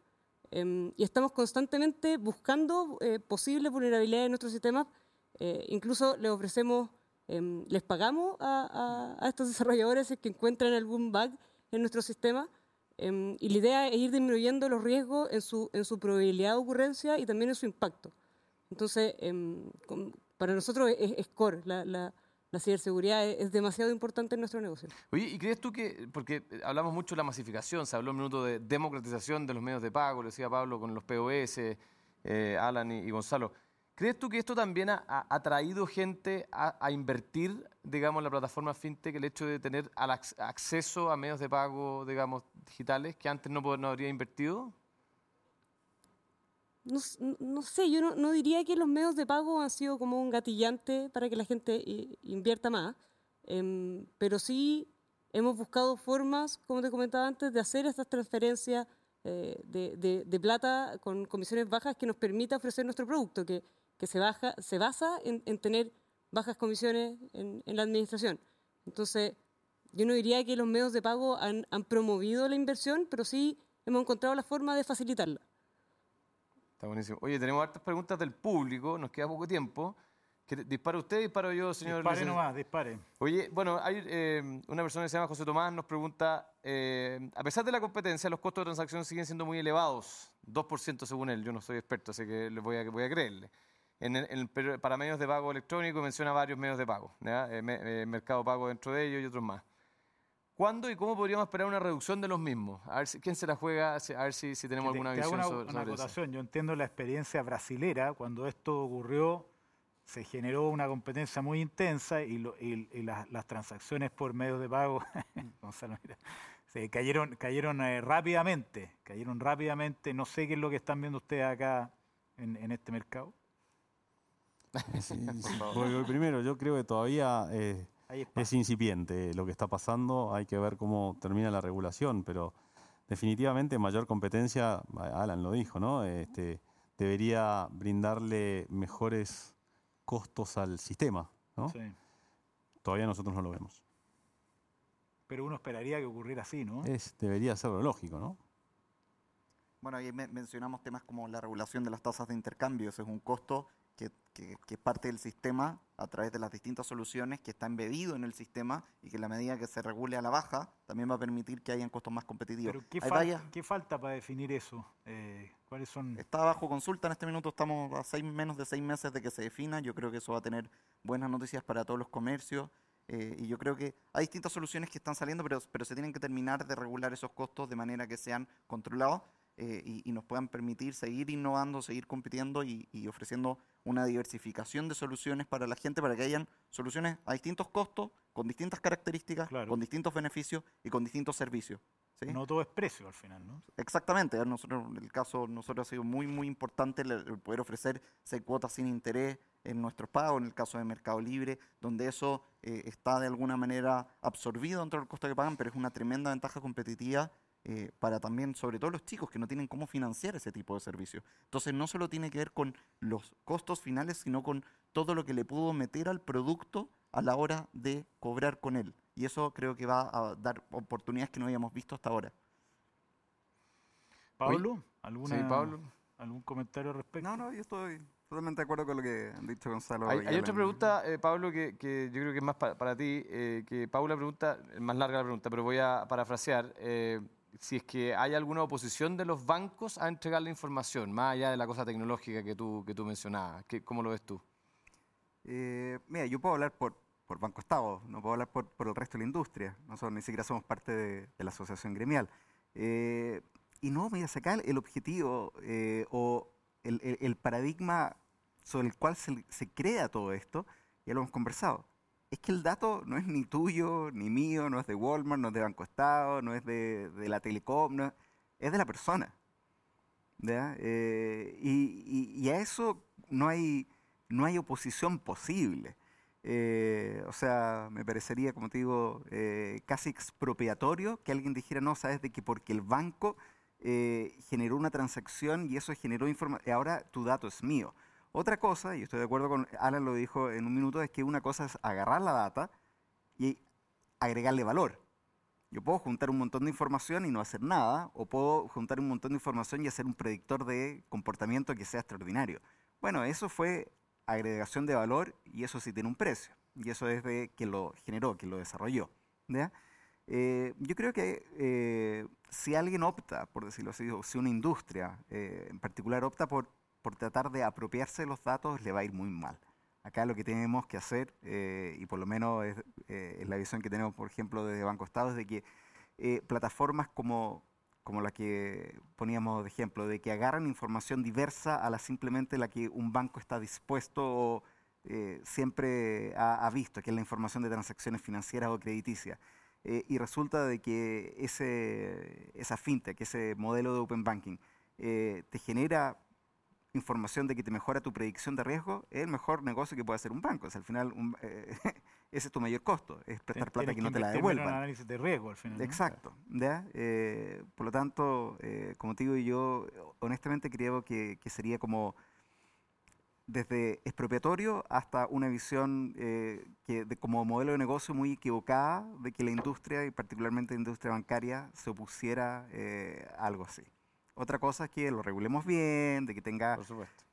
Em, y estamos constantemente buscando eh, posibles vulnerabilidades en nuestro sistema. Eh, incluso les ofrecemos, em, les pagamos a, estos [LAUGHS] desarrolladores que encuentran algún bug en nuestro sistema. Em, y la idea es ir disminuyendo los riesgos en su, en su probabilidad de ocurrencia y también en su impacto. Entonces, para nosotros es, core la la ciberseguridad es, demasiado importante en nuestro negocio. Oye, ¿y crees tú que, porque hablamos mucho de la masificación, se habló un minuto de democratización de los medios de pago, lo decía Pablo con los POS, eh, Alan y, Gonzalo, ¿crees tú que esto también ha, atraído gente a, invertir, digamos, en la plataforma FinTech, el hecho de tener acceso a medios de pago, digamos, digitales que antes no, no habría invertido? No, sé, yo no, diría que los medios de pago han sido como un gatillante para que la gente invierta más, em, pero sí hemos buscado formas, como te comentaba antes, de hacer estas transferencias eh, de, plata con comisiones bajas que nos permita ofrecer nuestro producto, que, se, baja, se basa en, tener bajas comisiones en, la administración. Entonces, yo no diría que los medios de pago han promovido la inversión, pero sí hemos encontrado la forma de facilitarla. Está buenísimo. Oye, tenemos hartas preguntas del público, nos queda poco tiempo. ¿Dispara usted, disparo yo, señor? Dispare nomás, dispare. Oye, bueno, hay eh, una persona que se llama José Tomás, nos pregunta, eh, a pesar de la competencia, los costos de transacción siguen siendo muy elevados, 2% según él, yo no soy experto, así que le voy a, voy a creerle. En para medios de pago electrónico menciona varios medios de pago, eh, Mercado Pago dentro de ellos y otros más. ¿Cuándo y cómo podríamos esperar una reducción de los mismos? A ver si, quién se la juega, a ver si, si tenemos alguna visión sobre, una Yo entiendo la experiencia brasilera, cuando esto ocurrió, se generó una competencia muy intensa y, las, transacciones por medios de pago, [LAUGHS] Gonzalo, mira, se cayeron, cayeron eh, rápidamente, cayeron rápidamente. No sé qué es lo que están viendo ustedes acá en, este mercado. [LAUGHS] primero, yo creo que todavía eh, es incipiente lo que está pasando. Hay que ver cómo termina la regulación, pero definitivamente mayor competencia, Alan lo dijo, ¿no? Este, debería brindarle mejores costos al sistema, ¿no? Todavía nosotros no lo vemos. Pero uno esperaría que ocurriera así, ¿no? Es, debería ser lo lógico, ¿no? Bueno, ahí mencionamos temas como la regulación de las tasas de intercambio. Ese es un costo que, que, parte del sistema a través de las distintas soluciones que está embedido en el sistema y que la medida que se regule a la baja también va a permitir que hayan costos más competitivos. ¿Pero qué, falta para definir eso? Eh, ¿Cuáles son? Está bajo consulta en este minuto, estamos a seis, menos de seis meses de que se defina. Yo creo que eso va a tener buenas noticias para todos los comercios. Eh, y yo creo que hay distintas soluciones que están saliendo, pero, pero se tienen que terminar de regular esos costos de manera que sean controlados eh, y, nos puedan permitir seguir innovando, seguir compitiendo y, ofreciendo una diversificación de soluciones para la gente, para que hayan soluciones a distintos costos, con distintas características, con distintos beneficios y con distintos servicios. No todo es precio al final, ¿no? Exactamente. Nosotros, en el caso nosotros ha sido muy, muy importante el, poder ofrecer cuotas sin interés en nuestros pagos, en el caso de Mercado Libre, donde eso eh, está de alguna manera absorbido dentro del costo que pagan, pero es una tremenda ventaja competitiva eh, para también, sobre todo los chicos que no tienen cómo financiar ese tipo de servicio. Entonces no solo tiene que ver con los costos finales, sino con todo lo que le puedo meter al producto a la hora de cobrar con él. Y eso creo que va a dar oportunidades que no habíamos visto hasta ahora. Pablo, ¿alguna, ¿algún comentario al respecto? No, no, yo estoy totalmente de acuerdo con lo que han dicho Gonzalo. Hay, otra pregunta, eh, Pablo, que, yo creo que es más para, ti, eh, que Paula pregunta, más larga la pregunta, pero voy a parafrasear si es que hay alguna oposición de los bancos a entregar la información, más allá de la cosa tecnológica que tú, que tú mencionabas. ¿Qué, ¿Cómo lo ves tú? Eh, mira, yo puedo hablar por, por Banco Estado, no puedo hablar por, por el resto de la industria. Nosotros ni siquiera somos parte de, la asociación gremial. Eh, y no, mira, sacar el objetivo eh, o el, el, paradigma sobre el cual se, se crea todo esto, ya lo hemos conversado es que el dato no es ni tuyo, ni mío, no es de Walmart, no es de Banco Estado, no es de, la Telecom, es de la persona. Eh, y, a eso no hay, no hay oposición posible. Eh, o sea, me parecería, como te digo, eh, casi expropiatorio que alguien dijera, no, sabes de que porque el banco generó una transacción y eso generó información, ahora tu dato es mío. Otra cosa, y estoy de acuerdo con Alan lo dijo en un minuto, es que una cosa es agarrar la data y agregarle valor. Yo puedo juntar un montón de información y no hacer nada, o puedo juntar un montón de información y hacer un predictor de comportamiento que sea extraordinario. Bueno, eso fue agregación de valor y eso sí tiene un precio. Y eso es de quien lo generó, quien lo desarrolló. Eh, yo creo que eh, si alguien opta, por decirlo así, o si una industria eh, en particular opta por por tratar de apropiarse de los datos le va a ir muy mal. Acá lo que tenemos que hacer, eh, y por lo menos eh, es, la visión que tenemos, por ejemplo, desde Banco Estado, es de que eh, plataformas como, como la que poníamos de ejemplo, de que agarran información diversa a la simplemente la que un banco está dispuesto o siempre ha, visto, que es la información de transacciones financieras o crediticias. y resulta de que ese, esa fintech, ese modelo de open banking, te genera información de que te mejora tu predicción de riesgo, es el mejor negocio que puede hacer un banco. al final, eh, [LAUGHS] ese es tu mayor costo, es prestar plata que, no te la devuelvan. análisis de riesgo al final. Exacto. Eh, por lo tanto, eh, como te digo, yo honestamente creo que, sería como desde expropiatorio hasta una visión que de, como modelo de negocio muy equivocada de que la industria, y particularmente la industria bancaria, se opusiera a algo así. Otra cosa es que lo regulemos bien, de que tenga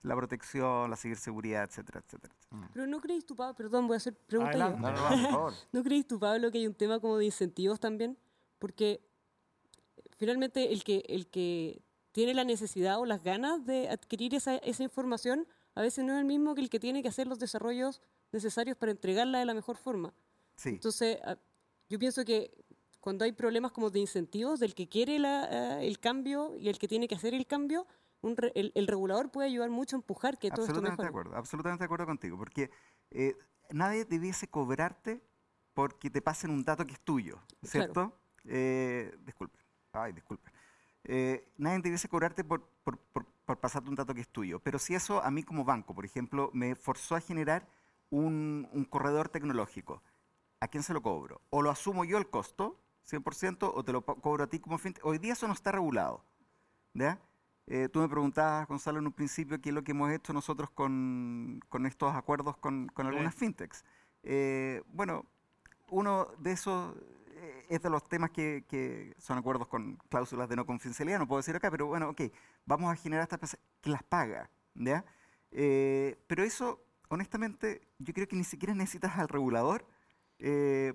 la protección, la ciberseguridad, etcétera, etcétera. Mm. Pero no crees tú, Pablo, perdón, voy a hacer preguntas. No, no, no, por favor. [LAUGHS] ¿No crees tú, Pablo, que hay un tema como de incentivos también? Porque finalmente el que, el que tiene la necesidad o las ganas de adquirir esa, esa información a veces no es el mismo que el que tiene que hacer los desarrollos necesarios para entregarla de la mejor forma. Sí. Entonces, yo pienso que cuando hay problemas como de incentivos del que quiere eh, el cambio y el que tiene que hacer el cambio, el, regulador puede ayudar mucho a empujar que todo esto mejore. De acuerdo, absolutamente de acuerdo contigo, porque eh, nadie debiese cobrarte porque te pasen un dato que es tuyo, ¿cierto? Eh, disculpe, ay, disculpe. Eh, nadie debiese cobrarte por, por, por, pasarte un dato que es tuyo, pero si eso a mí como banco, por ejemplo, me forzó a generar un, un corredor tecnológico, ¿a quién se lo cobro? O lo asumo yo el costo, 100%, o te lo cobro a ti como fin. Hoy día eso no está regulado. ¿ya? Eh, tú me preguntabas, Gonzalo, en un principio qué es lo que hemos hecho nosotros con, con estos acuerdos con, con algunas fintechs. Eh, bueno, uno de esos eh, es de los temas que, que, son acuerdos con cláusulas de no confidencialidad, no puedo decir acá, pero bueno, ok, vamos a generar estas que las paga, ¿ya? pero eso, honestamente, yo creo que ni siquiera necesitas al regulador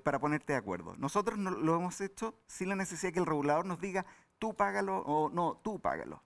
para ponerte de acuerdo. Nosotros lo hemos hecho sin la necesidad que el regulador nos diga, tú págalo o no, tú págalo.